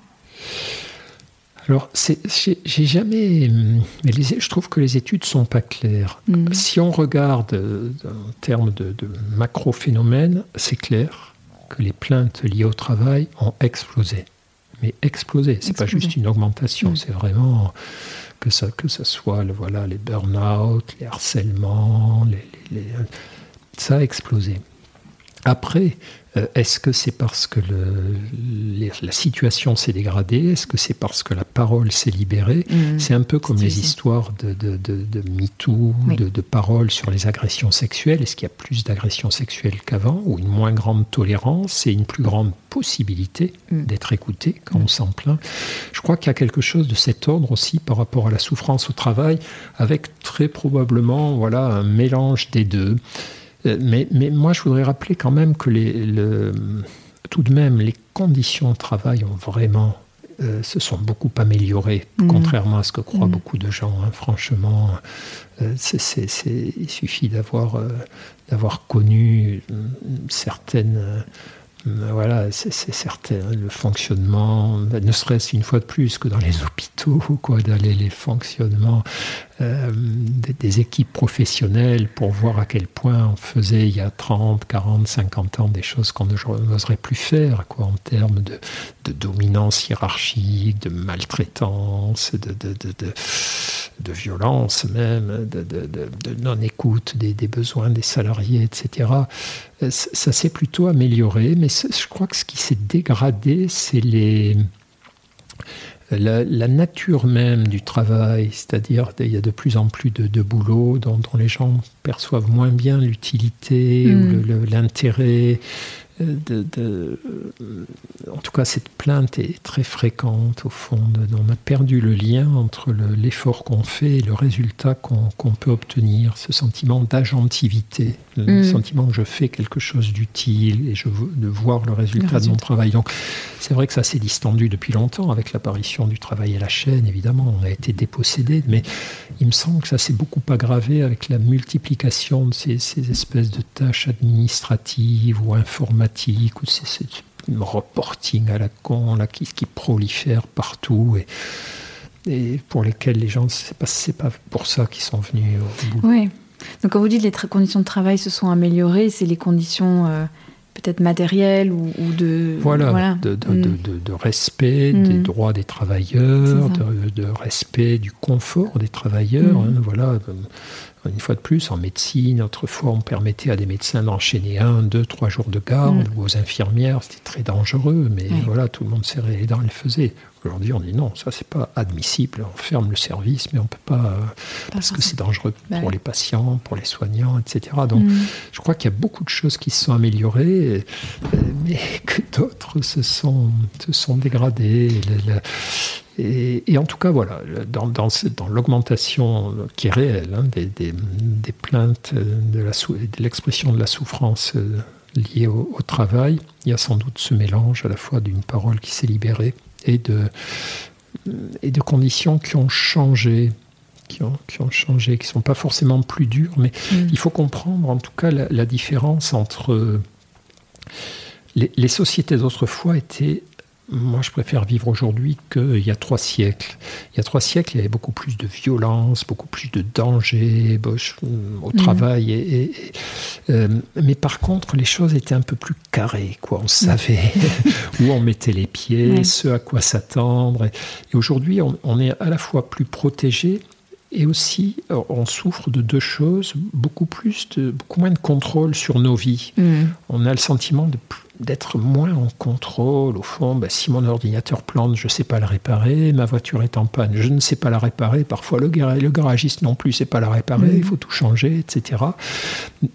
Alors, j'ai jamais. Mais je trouve que les études sont pas claires. Mm. Si on regarde euh, en termes de, de macro-phénomènes, c'est clair que les plaintes liées au travail ont explosé. Mais explosé, c'est pas juste une augmentation, mm. c'est vraiment que ça, que ça soit le, voilà, les burn-out, les harcèlements, ça a explosé. Après, euh, est-ce que c'est parce que la situation s'est dégradée? Est-ce que c'est parce que la parole s'est libérée? Mmh. C'est un peu comme les histoires de, de, de, MeToo, de, paroles sur les agressions sexuelles. Est-ce qu'il y a plus d'agressions sexuelles qu'avant Ou une moins grande tolérance? Et une plus grande possibilité mmh. d'être écouté quand mmh. on s'en plaint Je crois qu'il y a quelque chose de cet ordre aussi par rapport à la souffrance au travail, avec très probablement voilà, un mélange des deux. Euh, mais, mais, moi, je voudrais rappeler quand même que les, le, tout de même, les conditions de travail ont vraiment euh, se sont beaucoup améliorées, mm. contrairement à ce que croient mm. beaucoup de gens. Hein. Franchement, euh, il suffit d'avoir d'avoir connu certaines voilà, c'est certain, le fonctionnement, ne serait-ce une fois de plus que dans les hôpitaux, quoi, d'aller les fonctionnements euh, des, équipes professionnelles pour voir à quel point on faisait il y a 30, 40, 50 ans des choses qu'on n'oserait plus faire, quoi, en termes de, dominance hiérarchique, de maltraitance, de, de, violence même, de, non-écoute des, des, besoins des salariés, etc. Euh, ça s'est plutôt amélioré, mais je crois que ce qui s'est dégradé, c'est les la, nature même du travail, c'est-à-dire il y a de plus en plus de, boulot dont, les gens perçoivent moins bien l'utilité ou mm. l'intérêt. De, euh, en tout cas, cette plainte est très fréquente au fond. on a perdu le lien entre l'effort qu'on fait et le résultat qu'on peut obtenir. Ce sentiment d'agentivité, le mm. sentiment que je fais quelque chose d'utile et je veux de voir le résultat, de mon travail. Donc, c'est vrai que ça s'est distendu depuis longtemps avec l'apparition du travail à la chaîne. Évidemment, on a été dépossédé, mais il me semble que ça s'est beaucoup aggravé avec la multiplication de ces, ces espèces de tâches administratives ou ou c'est reporting à la con là, qui, qui prolifère partout et, et pour lesquels les gens, c'est pas, pas pour ça qu'ils sont venus au bout.
Oui. Donc quand vous dites les conditions de travail se sont améliorées, c'est les conditions euh, peut-être matérielles ou, de...
Voilà, De, de, mm. de, respect des mm. droits des travailleurs, de, respect du confort des travailleurs. Mm. Hein, voilà une fois de plus, en médecine, autrefois, on permettait à des médecins d'enchaîner un, deux, trois jours de garde, mm. ou aux infirmières, c'était très dangereux, mais voilà, tout le monde serrait les dents et le faisait. Aujourd'hui, on dit non, ça, c'est pas admissible. On ferme le service, mais on peut pas, euh, parce que c'est dangereux bah pour les patients, pour les soignants, etc. Donc, mm. je crois qu'il y a beaucoup de choses qui se sont améliorées, euh, mais que d'autres se sont, se sont dégradées. Et, en tout cas, voilà, dans, dans, dans l'augmentation qui est réelle hein, des, des, des, plaintes, de, la, de l'expression de la souffrance euh, liée au, travail, il y a sans doute ce mélange à la fois d'une parole qui s'est libérée et de, et de conditions qui ont changé. Qui ont, qui ont changé, qui ne sont pas forcément plus dures, mais mm. il faut comprendre en tout cas la, la différence entre les, les sociétés d'autrefois étaient moi, je préfère vivre aujourd'hui qu'il y a trois siècles. Il y a trois siècles, il y avait beaucoup plus de violence, beaucoup plus de danger au mhm. travail. Et, euh, mais par contre, les choses étaient un peu plus carrées. Quoi. On savait où on mettait les pieds, ce à quoi s'attendre. Et, aujourd'hui, on, est à la fois plus protégé et aussi, on souffre de deux choses, beaucoup, plus de, beaucoup moins de contrôle sur nos vies. Mhm. On a le sentiment de d'être moins en contrôle. Au fond, bah, si mon ordinateur plante, je ne sais pas le réparer, ma voiture est en panne, je ne sais pas la réparer, parfois le, le garagiste non plus ne sait pas la réparer, il faut tout changer, etc.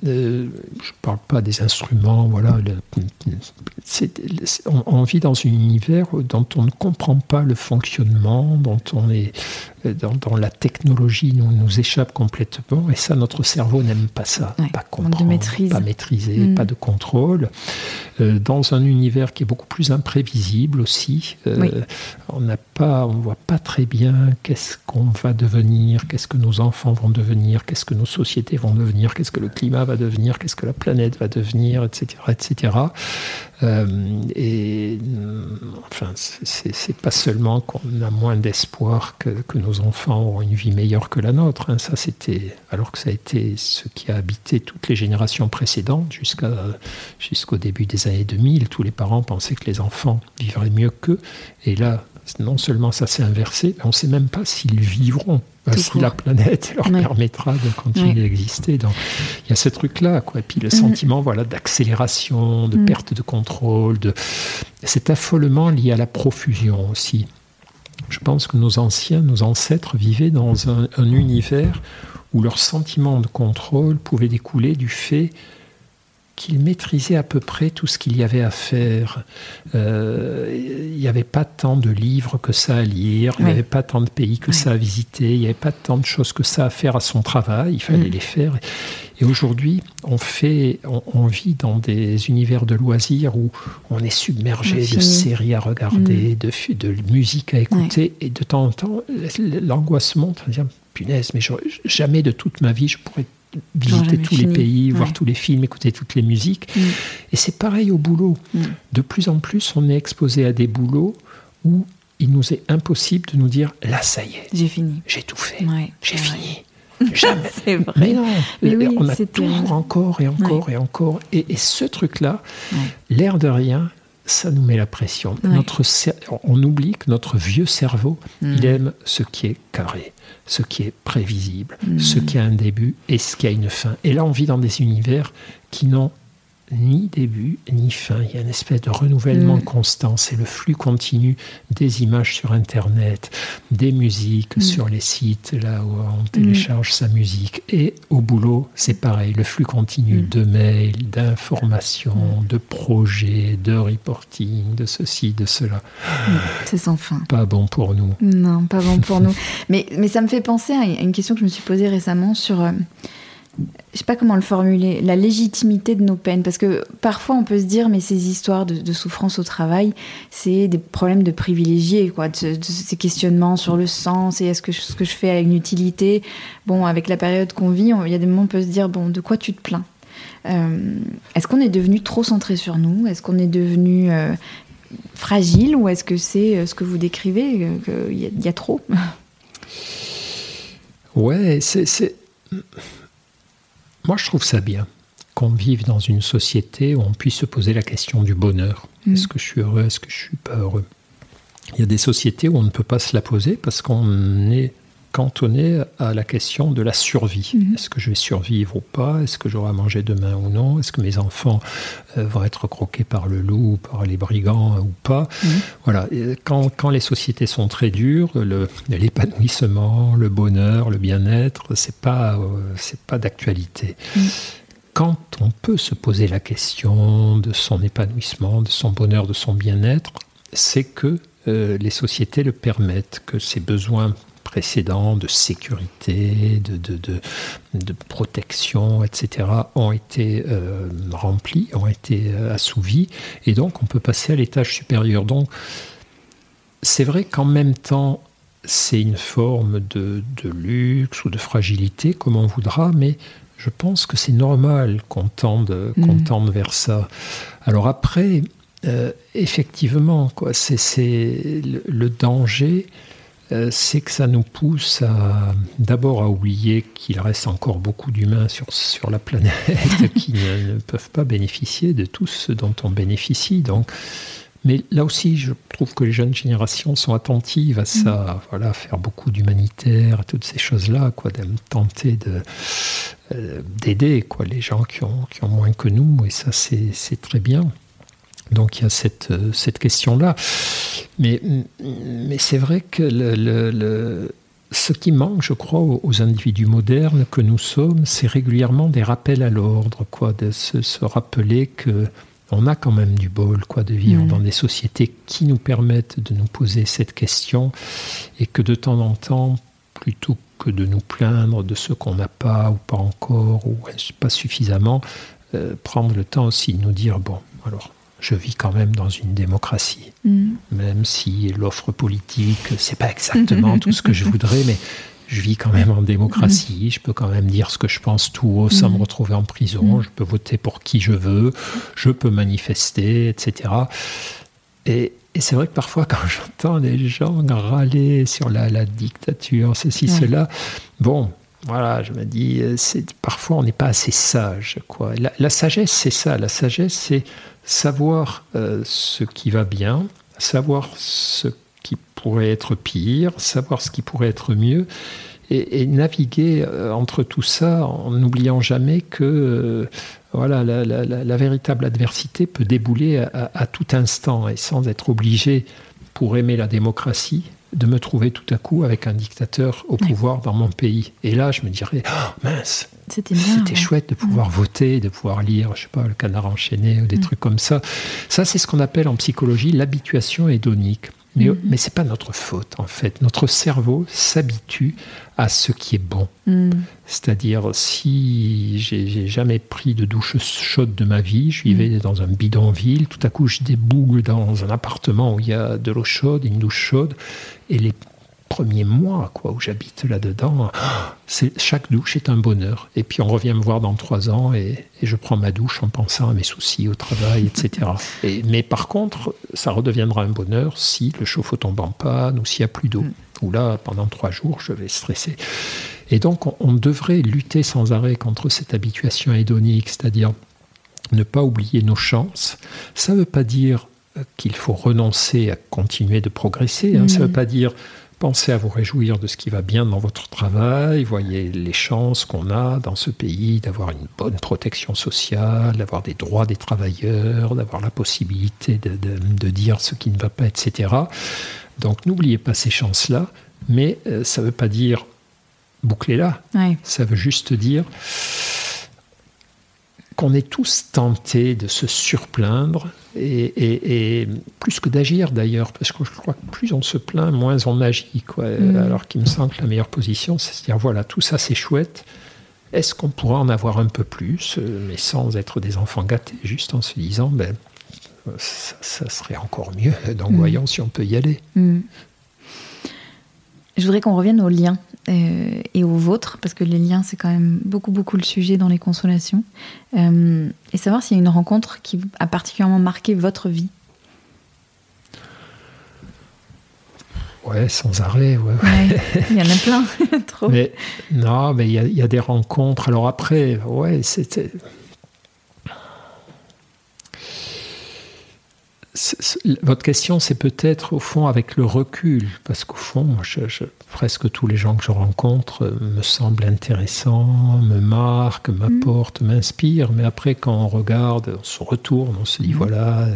Euh, je ne parle pas des instruments, voilà. on, vit dans un univers dont on ne comprend pas le fonctionnement, dont on est dans, la technologie nous, nous échappe complètement, et ça, notre cerveau n'aime pas ça, pas comprendre, pas maîtriser, mm. pas de contrôle. Euh, dans un univers qui est beaucoup plus imprévisible aussi. Euh, on n'a pas, on voit pas très bien qu'est-ce qu'on va devenir, qu'est-ce que nos enfants vont devenir, qu'est-ce que nos sociétés vont devenir, qu'est-ce que le climat va devenir, qu'est-ce que la planète va devenir, etc., etc. Euh, et enfin, c'est pas seulement qu'on a moins d'espoir que, que, nos enfants auront une vie meilleure que la nôtre. Hein. ça, c'était alors que ça a été ce qui a habité toutes les générations précédentes jusqu'à jusqu'au début des années 2000. Tous les parents pensaient que les enfants vivraient mieux qu'eux. Et là, non seulement ça s'est inversé, on ne sait même pas s'ils vivront si la planète leur permettra de continuer d'exister. Donc il y a ce truc-là, quoi. Et puis le mm. sentiment, voilà, d'accélération, de mm. perte de contrôle, de cet affolement lié à la profusion aussi. Je pense que nos anciens, nos ancêtres vivaient dans un, un univers où leur sentiment de contrôle pouvait découler du fait qu'il maîtrisait à peu près tout ce qu'il y avait à faire. Euh, il n'y avait pas tant de livres que ça à lire, il n'y avait pas tant de pays que ça à visiter, il n'y avait pas tant de choses que ça à faire à son travail, il fallait mm. les faire. Et aujourd'hui, on, fait, on, vit dans des univers de loisirs où on est submergé de séries à regarder, mm. de, de musique à écouter, et de temps en temps, l'angoisse monte, on dit, punaise, mais jamais de toute ma vie je pourrais visiter tous les pays, voir tous les films, écouter toutes les musiques. Mm. Et c'est pareil au boulot. Mm. De plus en plus, on est exposé à des boulots où il nous est impossible de nous dire là, ça y est,
j'ai fini,
j'ai tout fait, j'ai fini. Jamais. c'est vrai. Mais non, on a toujours encore et encore et encore. Et, et ce truc-là, l'air de rien, ça nous met la pression. Notre, on oublie que notre vieux cerveau, il mm. aime ce qui est carré ce qui est prévisible, ce mm. qui a un début et ce qui a une fin. Et là, on vit dans des univers qui n'ont ni début ni fin. Il y a une espèce de renouvellement mm. constant. C'est le flux continu des images sur Internet, des musiques mm. sur les sites, là où on mm. télécharge sa musique. Et au boulot, c'est pareil. Le flux continu de mails, d'informations, de projets, de reporting, de ceci, de cela.
C'est sans fin.
Pas bon pour nous.
Non, pas bon pour nous. Mais, mais ça me fait penser à une question que je me suis posée récemment sur... Euh, je sais pas comment le formuler, la légitimité de nos peines. Parce que parfois, on peut se dire, mais ces histoires de, souffrance au travail, c'est des problèmes de privilégiés, quoi, de, ces questionnements sur le sens et est-ce que ce que je fais a une utilité. Bon, avec la période qu'on vit, il y a des moments où on peut se dire, bon, de quoi tu te plains? Euh, Est-ce qu'on est devenu trop centré sur nous? Est-ce qu'on est devenu euh, fragile? Ou est-ce que c'est euh, ce que vous décrivez, qu'il y, y, a trop?
Ouais, c'est moi, je trouve ça bien qu'on vive dans une société où on puisse se poser la question du bonheur. Mm. Est-ce que je suis heureux? Est-ce que je suis pas heureux? Il y a des sociétés où on ne peut pas se la poser parce qu'on est cantonné à la question de la survie. Mhm. Est-ce que je vais survivre ou pas? Est-ce que j'aurai à manger demain ou non? Est-ce que mes enfants euh, vont être croqués par le loup, par les brigands ou pas? Mhm. Voilà. Quand, quand, les sociétés sont très dures, l'épanouissement, le, bonheur, le bien-être, c'est pas euh, c'est pas d'actualité. Mhm. Quand on peut se poser la question de son épanouissement, de son bonheur, de son bien-être, c'est que euh, les sociétés le permettent, que ses besoins précédents de sécurité, de, de, de, protection, etc., ont été euh, remplis, ont été euh, assouvis, et donc on peut passer à l'étage supérieur. Donc c'est vrai qu'en même temps, c'est une forme de, luxe ou de fragilité, comme on voudra, mais je pense que c'est normal qu'on tende, qu'on mm. tende vers ça. Alors après, euh, effectivement, quoi, c'est, le, le, danger, c'est que ça nous pousse d'abord à oublier qu'il reste encore beaucoup d'humains sur, sur la planète qui ne, peuvent pas bénéficier de tout ce dont on bénéficie. Donc, mais là aussi, je trouve que les jeunes générations sont attentives à ça, mm. voilà, faire beaucoup d'humanitaire, toutes ces choses-là, quoi, de tenter de, euh, d'aider quoi, les gens qui ont, qui ont moins que nous, et ça, c'est très bien. Donc il y a cette, euh, cette question-là. Mais, mais c'est vrai que le, ce qui manque, je crois, aux, individus modernes que nous sommes, c'est régulièrement des rappels à l'ordre, quoi, de se, rappeler que on a quand même du bol, quoi, de vivre dans des sociétés qui nous permettent de nous poser cette question, et que de temps en temps, plutôt que de nous plaindre de ce qu'on n'a pas ou pas encore ou pas suffisamment, euh, prendre le temps aussi de nous dire bon, alors je vis quand même dans une démocratie, mm. même si l'offre politique, c'est pas exactement tout ce que je voudrais, mais je vis quand même en démocratie, je peux quand même dire ce que je pense tout haut sans me mm. retrouver en prison, mm. je peux voter pour qui je veux, je peux manifester, etc. Et, c'est vrai que parfois, quand j'entends les gens râler sur la, dictature, ceci, cela, bon, voilà, je me dis, c'est, parfois on n'est pas assez sage. Quoi. la sagesse, c'est ça. La sagesse, c'est savoir euh, ce qui va bien, savoir ce qui pourrait être pire, savoir ce qui pourrait être mieux, et, naviguer euh, entre tout ça en n'oubliant jamais que euh, voilà, la, véritable adversité peut débouler à, tout instant et sans être obligé, pour aimer la démocratie, de me trouver tout à coup avec un dictateur au pouvoir dans mon pays. Et là, je me dirais, oh, mince, c'était chouette de pouvoir voter, de pouvoir lire, je sais pas, le canard enchaîné ou des trucs comme ça. Ça, c'est ce qu'on appelle en psychologie l'habituation hédonique. Mais, mais ce n'est pas notre faute, en fait. Notre cerveau s'habitue à ce qui est bon. C'est-à-dire, si j'ai jamais pris de douche chaude de ma vie, je vivais dans un bidonville, tout à coup je débougle dans un appartement où il y a de l'eau chaude, une douche chaude, et les premiers mois quoi, où j'habite là-dedans, chaque douche est un bonheur. Et puis on revient me voir dans trois ans et, je prends ma douche en pensant à mes soucis au travail, etc. Et, mais par contre, ça redeviendra un bonheur si le chauffe-eau tombe en panne ou s'il n'y a plus d'eau. Mm. Ou là, pendant trois jours, je vais stresser. Et donc, on, on devrait lutter sans arrêt contre cette habituation hédonique, c'est-à-dire ne pas oublier nos chances. Ça ne veut pas dire qu'il faut renoncer à continuer de progresser. Hein. Ça ne veut pas dire pensez à vous réjouir de ce qui va bien dans votre travail, voyez les chances qu'on a dans ce pays d'avoir une bonne protection sociale, d'avoir des droits des travailleurs, d'avoir la possibilité de, de, dire ce qui ne va pas, etc. Donc n'oubliez pas ces chances-là, mais euh, ça ne veut pas dire bouclez-la. Ça veut juste dire qu'on est tous tentés de se surplaindre, et, plus que d'agir d'ailleurs, parce que je crois que plus on se plaint, moins on agit. Quoi. Mm. Alors qu'il me semble que la meilleure position, c'est de dire voilà, tout ça c'est chouette, est-ce qu'on pourrait en avoir un peu plus, euh, mais sans être des enfants gâtés, juste en se disant ben, ça, serait encore mieux, donc mm. voyons si on peut y aller. Mm.
Je voudrais qu'on revienne aux liens euh, et aux vôtres, parce que les liens, c'est quand même beaucoup, beaucoup le sujet dans les consolations. Euh, et savoir s'il y a une rencontre qui a particulièrement marqué votre vie.
Ouais, sans arrêt. Ouais,
il y en a plein, trop.
Mais, non, mais il y, a, il y, a, des rencontres. Alors après, ouais, c'était. Votre question, c'est peut-être au fond avec le recul, parce qu'au fond, presque tous les gens que je rencontre euh, me semblent intéressants, me marquent, mm. m'apportent, m'inspirent, mais après, quand on regarde, on se retourne, on se dit, mm. voilà,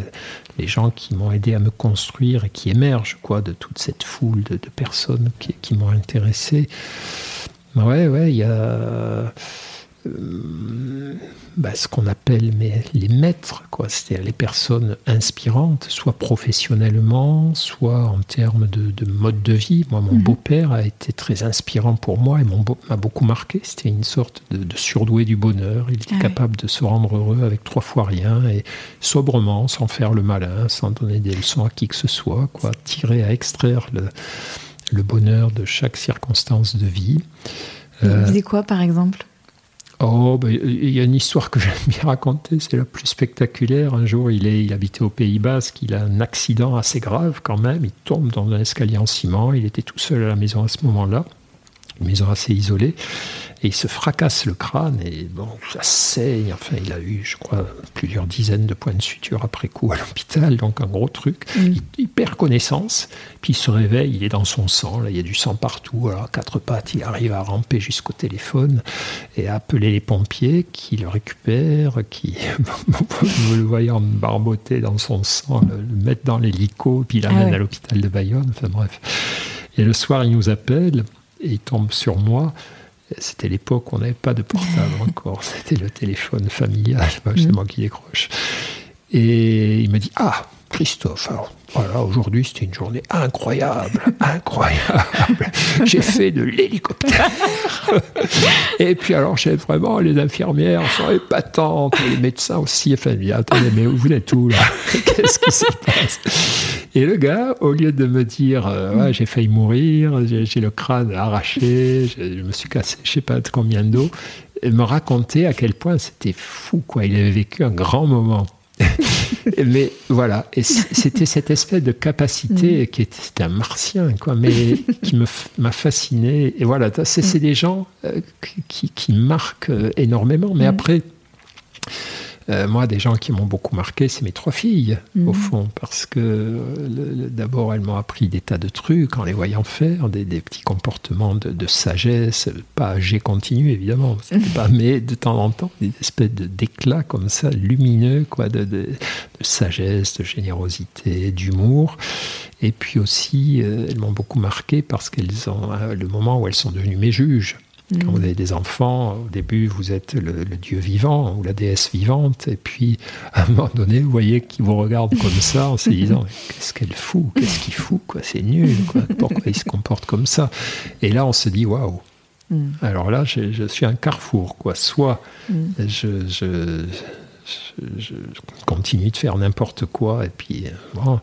les gens qui m'ont aidé à me construire et qui émergent quoi, de toute cette foule de, personnes qui, qui m'ont intéressé. Ouais, ouais, il y a euh, bah, ce qu'on appelle mais, les maîtres, c'est-à-dire les personnes inspirantes, soit professionnellement, soit en termes de, mode de vie. Moi, mon mhm. beau-père a été très inspirant pour moi et m'a beaucoup marqué. C'était une sorte de, surdoué du bonheur. Il était ah capable de se rendre heureux avec trois fois rien et sobrement, sans faire le malin, sans donner des leçons à qui que ce soit, quoi. tirer à extraire le, le bonheur de chaque circonstance de vie.
Vous euh, quoi, par exemple?
Oh, ben, il y a une histoire que j'aime bien raconter, c'est la plus spectaculaire. Un jour, il, est, il habitait au Pays Basque, il a un accident assez grave quand même, il tombe dans un escalier en ciment, il était tout seul à la maison à ce moment-là, une maison assez isolée, et il se fracasse le crâne et bon, ça saigne. Enfin, il a eu, je crois, plusieurs dizaines de points de suture après coup à l'hôpital, donc un gros truc. Mm. Il, perd connaissance, puis il se réveille, il est dans son sang, là, il y a du sang partout. Alors, quatre pattes, il arrive à ramper jusqu'au téléphone et à appeler les pompiers qui le récupèrent, qui, le voyant barboter dans son sang, le, mettent dans l'hélico, puis l'amènent ah à l'hôpital de Bayonne. Enfin bref. Et le soir, il nous appelle et il tombe sur moi. C'était l'époque où on n'avait pas de portable encore. C'était le téléphone familial. C'est mm. moi qui décroche. Et il me dit Ah, Christophe, voilà, aujourd'hui c'était une journée incroyable, incroyable. J'ai fait de l'hélicoptère. Et puis alors, j'ai vraiment, les infirmières sont épatantes, les médecins aussi. Enfin, attendez, mais vous êtes où là? Qu'est-ce qui se passe Et le gars, au lieu de me dire, euh, j'ai failli mourir, j'ai le crâne arraché, je me suis cassé je sais pas combien d'eau, me racontait à quel point c'était fou, quoi. Il avait vécu un grand moment. mais voilà, et c'était cette espèce de capacité mm. qui était, un martien, quoi, mais qui m'a fasciné. Et voilà, c'est mm. des gens euh, qui, qui, marquent euh, énormément. Mais mm. après, euh, moi, des gens qui m'ont beaucoup marqué, c'est mes trois filles, au mhm. fond, parce que d'abord, elles m'ont appris des tas de trucs en les voyant faire, des, petits comportements de, sagesse, pas âgé continu, évidemment, pas, mais de temps en temps, des espèces d'éclats comme ça, lumineux, quoi, de, de, sagesse, de générosité, d'humour. Et puis aussi, euh, elles m'ont beaucoup marqué parce qu'elles ont euh, le moment où elles sont devenues mes juges. Quand vous avez des enfants, au début, vous êtes le, Dieu vivant ou la déesse vivante, et puis à un moment donné, vous voyez qu'ils vous regardent comme ça en se disant Qu'est-ce qu'elle fout? Qu'est-ce qu'il fout quoi? C'est nul. Quoi. Pourquoi il se comporte comme ça? Et là, on se dit Waouh mm. Alors là, je, je, suis un carrefour. Quoi. Soit mm. je, je je, continue de faire n'importe quoi. Et puis, euh,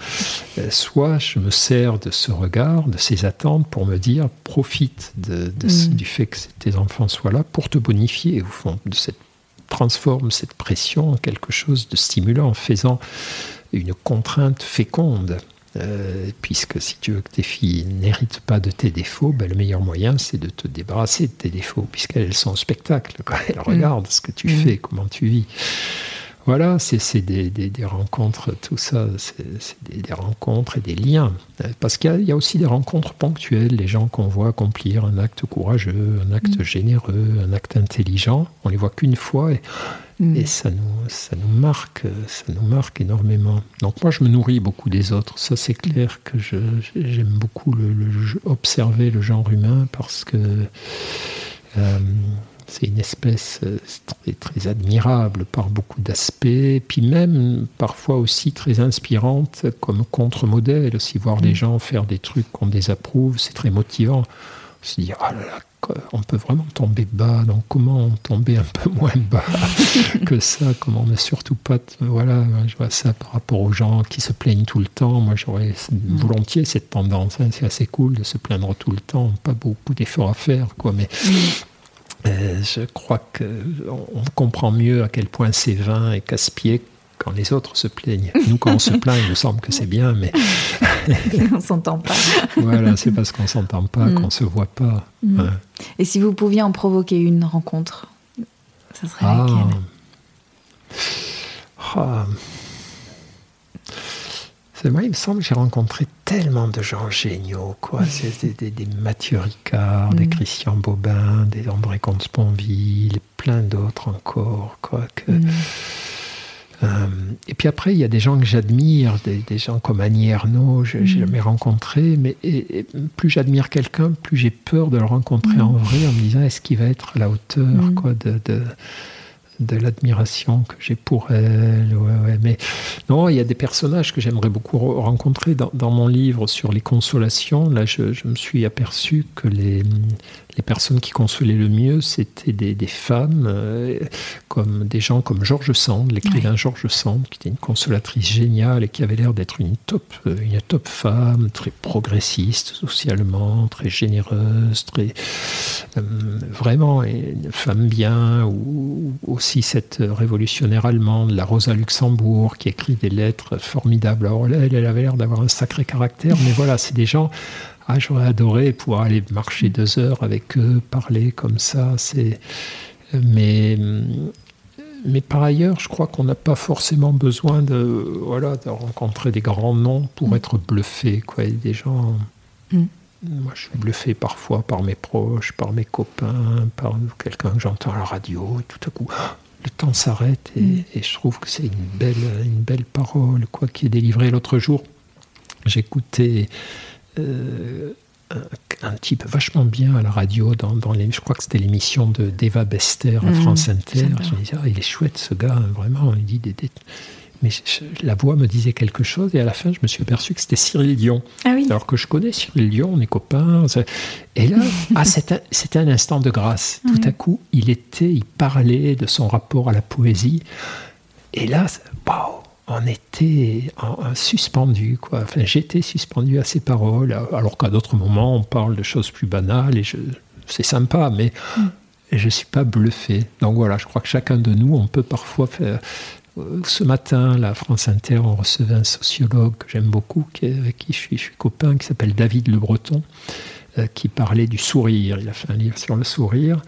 euh, soit je me sers de ce regard, de ces attentes pour me dire profite de, mm. du fait que tes enfants soient là pour te bonifier, au fond, de cette transforme cette pression en quelque chose de stimulant en faisant une contrainte féconde. Euh, puisque si tu veux que tes filles n'héritent pas de tes défauts, ben, le meilleur moyen, c'est de te débarrasser de tes défauts, puisqu'elles sont au spectacle. Elles mm. regardent ce que tu mm. fais, comment tu vis. Voilà, c'est des, des, rencontres, tout ça, c'est des, des, rencontres et des liens. Parce qu'il y, a aussi des rencontres ponctuelles, les gens qu'on voit accomplir un acte courageux, un acte mm. généreux, un acte intelligent, on les voit qu'une fois et, mm. et, ça, nous, ça nous marque, ça nous marque énormément. Donc moi, je me nourris beaucoup des autres. Ça, c'est clair que j'aime beaucoup le, observer le genre humain parce que euh, c'est une espèce euh, très, très, admirable par beaucoup d'aspects, puis même parfois aussi très inspirante comme contre-modèle. Aussi voir des mm. gens faire des trucs qu'on désapprouve, c'est très motivant. On se dit, ah là là, on peut vraiment tomber bas, donc comment tomber un peu moins bas que ça Comment ne surtout pas. Voilà, je vois ça par rapport aux gens qui se plaignent tout le temps. Moi, j'aurais mm. volontiers cette tendance. Hein. c'est assez cool de se plaindre tout le temps, pas beaucoup d'efforts à faire, quoi. Mais. Mm. Euh, je crois qu'on comprend mieux à quel point c'est vain et casse-pied quand les autres se plaignent. Nous, quand on se plaint, il nous semble que c'est bien, mais.
on s'entend pas.
voilà, c'est parce qu'on s'entend pas, mm. qu'on se voit pas.
Mm. Et si vous pouviez en provoquer une rencontre, ça serait ah. laquelle?
Ah. C'est moi, il me semble que j'ai rencontré tellement de gens géniaux, quoi. C'est des, des, Mathieu Ricard, des mm. Christian Bobin, des André Comte-Sponville, plein d'autres encore, quoi. Que, mm. Euh, et puis après, il y a des gens que j'admire, des, gens comme Annie Ernaux, je n'ai mm. jamais rencontré, mais plus j'admire quelqu'un, plus j'ai peur de le rencontrer en vrai, en me disant est-ce qu'il va être à la hauteur, quoi, de, de de l'admiration que j'ai pour elle. Mais non, il y a des personnages que j'aimerais beaucoup rencontrer dans, mon livre sur les consolations. Là, je, je, me suis aperçu que les, les personnes qui consolaient le mieux, c'était des, femmes, euh, comme des gens comme Georges Sand, l'écrivain Georges Sand, qui était une consolatrice géniale et qui avait l'air d'être une top, euh, une top femme, très progressiste socialement, très généreuse, très euh, vraiment une femme bien, ou, aussi cette révolutionnaire allemande, la Rosa Luxembourg, qui écrit des lettres formidables. Alors elle, elle avait l'air d'avoir un sacré caractère, mais voilà, c'est des gens ah, j'aurais adoré pouvoir aller marcher deux heures avec eux, parler comme ça. C'est, mais, mais par ailleurs, je crois qu'on n'a pas forcément besoin de, voilà, de rencontrer des grands noms pour mm. être bluffé. Quoi. des gens. Mm. Moi, je suis bluffé parfois par mes proches, par mes copains, par quelqu'un que j'entends à la radio, et tout à coup, le temps s'arrête et, mm. et, je trouve que c'est une belle, une belle parole, quoi, qui est délivrée l'autre jour. J'écoutais euh, un, type vachement bien à la radio, dans, dans les, je crois que c'était l'émission de d'Eva Bester à mmh, France Inter. Je me disais, ah, il est chouette ce gars, hein, vraiment. Il dit des, Mais la voix me disait quelque chose et à la fin, je me suis aperçu que c'était Cyril Dion.
Ah oui.
Alors que je connais Cyril Dion, on est copains. Et là, ah, c'était un, instant de grâce. Tout à coup, il était, il parlait de son rapport à la poésie. Et là, waouh on était en, suspendu, quoi. Enfin, j'étais suspendu à ces paroles, alors qu'à d'autres moments, on parle de choses plus banales et c'est sympa, mais mm. je ne suis pas bluffé. Donc voilà, je crois que chacun de nous, on peut parfois faire. Euh, ce matin, la France Inter, on recevait un sociologue que j'aime beaucoup, qui, avec qui je suis, je suis copain, qui s'appelle David Le Breton, euh, qui parlait du sourire. Il a fait un livre sur le sourire.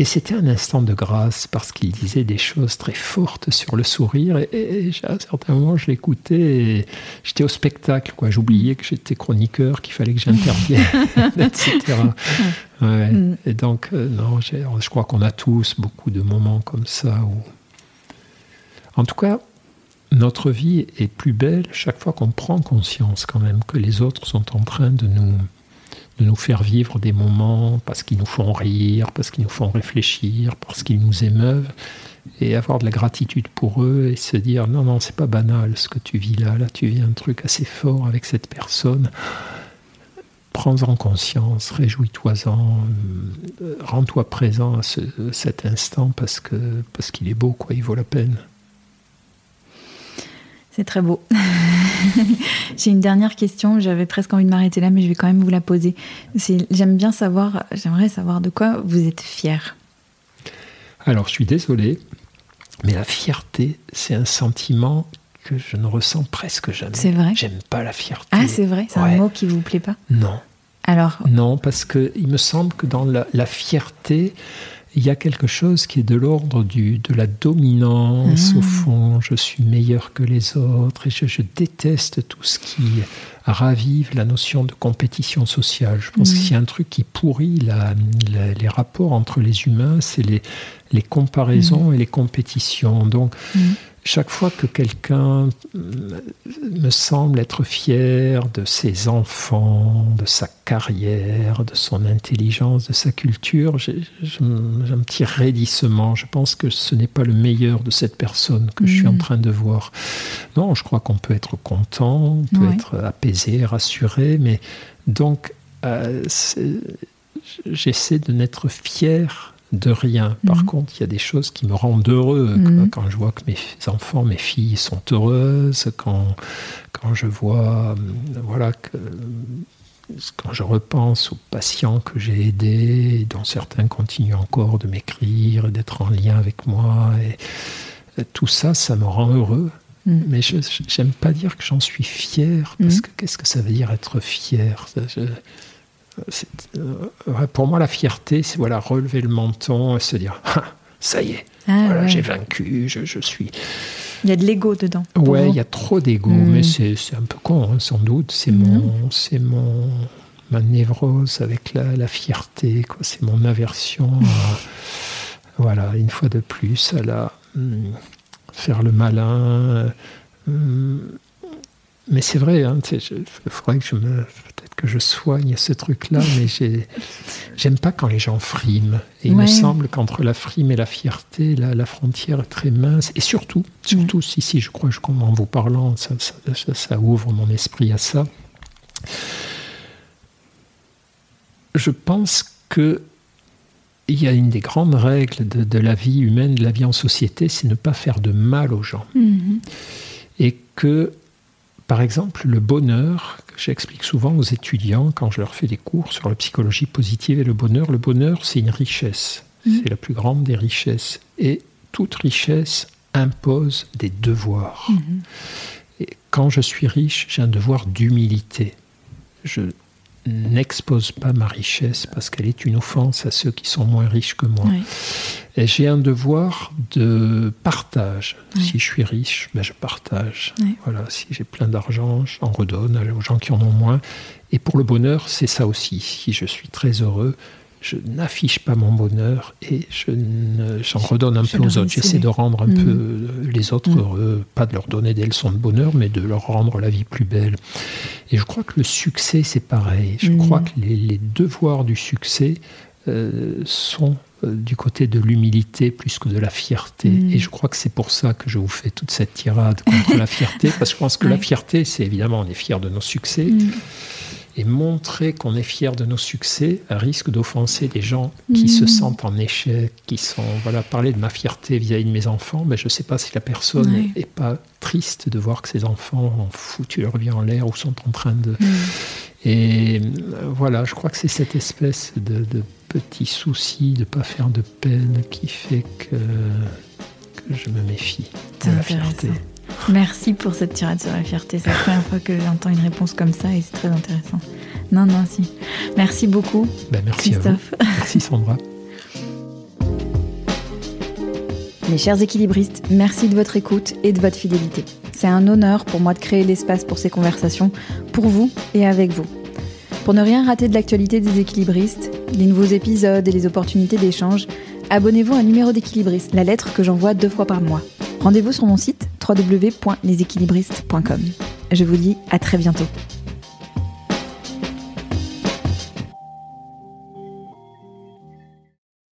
Et c'était un instant de grâce parce qu'il disait des choses très fortes sur le sourire. Et, à un certain moment, je l'écoutais et j'étais au spectacle. quoi. J'oubliais que j'étais chroniqueur, qu'il fallait que j'intervienne, etc. Mm. Et donc, euh, non, je crois qu'on a tous beaucoup de moments comme ça où. En tout cas, notre vie est plus belle chaque fois qu'on prend conscience quand même que les autres sont en train de nous de nous faire vivre des moments parce qu'ils nous font rire, parce qu'ils nous font réfléchir, parce qu'ils nous émeuvent, et avoir de la gratitude pour eux et se dire non, non, c'est pas banal ce que tu vis là, là tu vis un truc assez fort avec cette personne. Prends-en conscience, réjouis-toi-en, euh, rends-toi présent à cet instant parce que parce qu'il est beau, quoi, il vaut la peine.
C'est très beau. J'ai une dernière question. J'avais presque envie de m'arrêter là, mais je vais quand même vous la poser. J'aime bien savoir, j'aimerais savoir de quoi vous êtes fier.
Alors, je suis désolé, mais la fierté, c'est un sentiment que je ne ressens presque jamais.
C'est vrai?
J'aime pas la fierté.
Ah, c'est vrai? C'est un mot qui vous plaît pas?
Non.
Alors?
Non, parce que il me semble que dans la, fierté, il y a quelque chose qui est de l'ordre de la dominance. Au ah. fond, je suis meilleur que les autres et je, déteste tout ce qui ravive la notion de compétition sociale. Je pense qu'il y a un truc qui pourrit les rapports entre les humains, c'est les, les comparaisons mm. et les compétitions. Donc, mm chaque fois que quelqu'un me semble être fier de ses enfants, de sa carrière, de son intelligence, de sa culture, j'ai un petit raidissement. Je pense que ce n'est pas le meilleur de cette personne que je suis en mm. train de voir. Non, je crois qu'on peut être content, on peut être apaisé, rassuré, mais donc euh, j'essaie de n'être fier de rien. Par mhm. contre, il y a des choses qui me rendent heureux. Mhm. Quand je vois que mes enfants, mes filles sont heureuses, quand, quand je vois, euh, voilà, que, quand je repense aux patients que j'ai aidés, dont certains continuent encore de m'écrire, d'être en lien avec moi, et, tout ça, ça me rend heureux. Mhm. Mais je n'aime pas dire que j'en suis fier, parce que qu'est-ce que ça veut dire être fier? Pour moi, la fierté, c'est voilà, relever le menton et se dire ah, ça y est, ah, j'ai vaincu, je, suis.
Il y a de l'ego dedans.
Ouais, il y a trop d'ego, hmm. mais c'est un peu con, hein, sans doute. C'est mon, c'est mon, ma névrose avec la, fierté, quoi. C'est mon aversion. voilà, une fois de plus, à la hmm, faire le malin. Hmm. mais c'est vrai, hein, il faudrait que je me que je soigne ce truc-là, mais j'aime pas quand les gens friment. Et il me semble qu'entre la frime et la fierté, la, frontière est très mince. Et surtout, surtout si, si, je crois, je, en vous parlant, ça, ça, ouvre mon esprit à ça. Je pense que il y a une des grandes règles de, la vie humaine, de la vie en société, c'est ne pas faire de mal aux gens. Mm-hmm. Et que par exemple, le bonheur, j'explique souvent aux étudiants quand je leur fais des cours sur la psychologie positive et le bonheur, le bonheur, c'est une richesse. Mhm. C'est la plus grande des richesses. Et toute richesse impose des devoirs. Mhm. Et quand je suis riche, j'ai un devoir d'humilité. Je n'expose pas ma richesse parce qu'elle est une offense à ceux qui sont moins riches que moi. Et j'ai un devoir de partage. Si je suis riche, ben je partage. Voilà, si j'ai plein d'argent, j'en redonne aux gens qui en ont moins. Et pour le bonheur, c'est ça aussi. Si je suis très heureux, je n'affiche pas mon bonheur et je j'en redonne un peu aux autres. J'essaie de rendre un mm. peu les autres mm. heureux, pas de leur donner des leçons de bonheur, mais de leur rendre la vie plus belle. Et je crois que le succès, c'est pareil. Je mm. crois que les, devoirs du succès euh, sont euh, du côté de l'humilité plus que de la fierté. Et je crois que c'est pour ça que je vous fais toute cette tirade contre la fierté, parce que je pense que la fierté, c'est évidemment, on est fier de nos succès. Et montrer qu'on est fier de nos succès risque d'offenser des gens qui se mmh. sentent en échec, qui sont. Voilà, parler de ma fierté vis-à-vis de mes enfants, mais je ne sais pas si la personne n'est pas triste de voir que ses enfants ont foutu leur vie en l'air ou sont en train de. Et euh, voilà, je crois que c'est cette espèce de, de petit souci de ne pas faire de peine qui fait que, que je me méfie de la fierté.
Merci pour cette tirade sur la fierté. C'est la première fois que j'entends une réponse comme ça et c'est très intéressant. Non, non, si. Merci beaucoup.
Ben, merci Christophe. Merci Sandra.
Mes chers équilibristes, merci de votre écoute et de votre fidélité. C'est un honneur pour moi de créer l'espace pour ces conversations, pour vous et avec vous. Pour ne rien rater de l'actualité des équilibristes, les nouveaux épisodes et les opportunités d'échange, abonnez-vous à un numéro d'équilibriste, la lettre que j'envoie deux fois par mois. Rendez-vous sur mon site www.leséquilibristes.com. Je vous dis à très bientôt.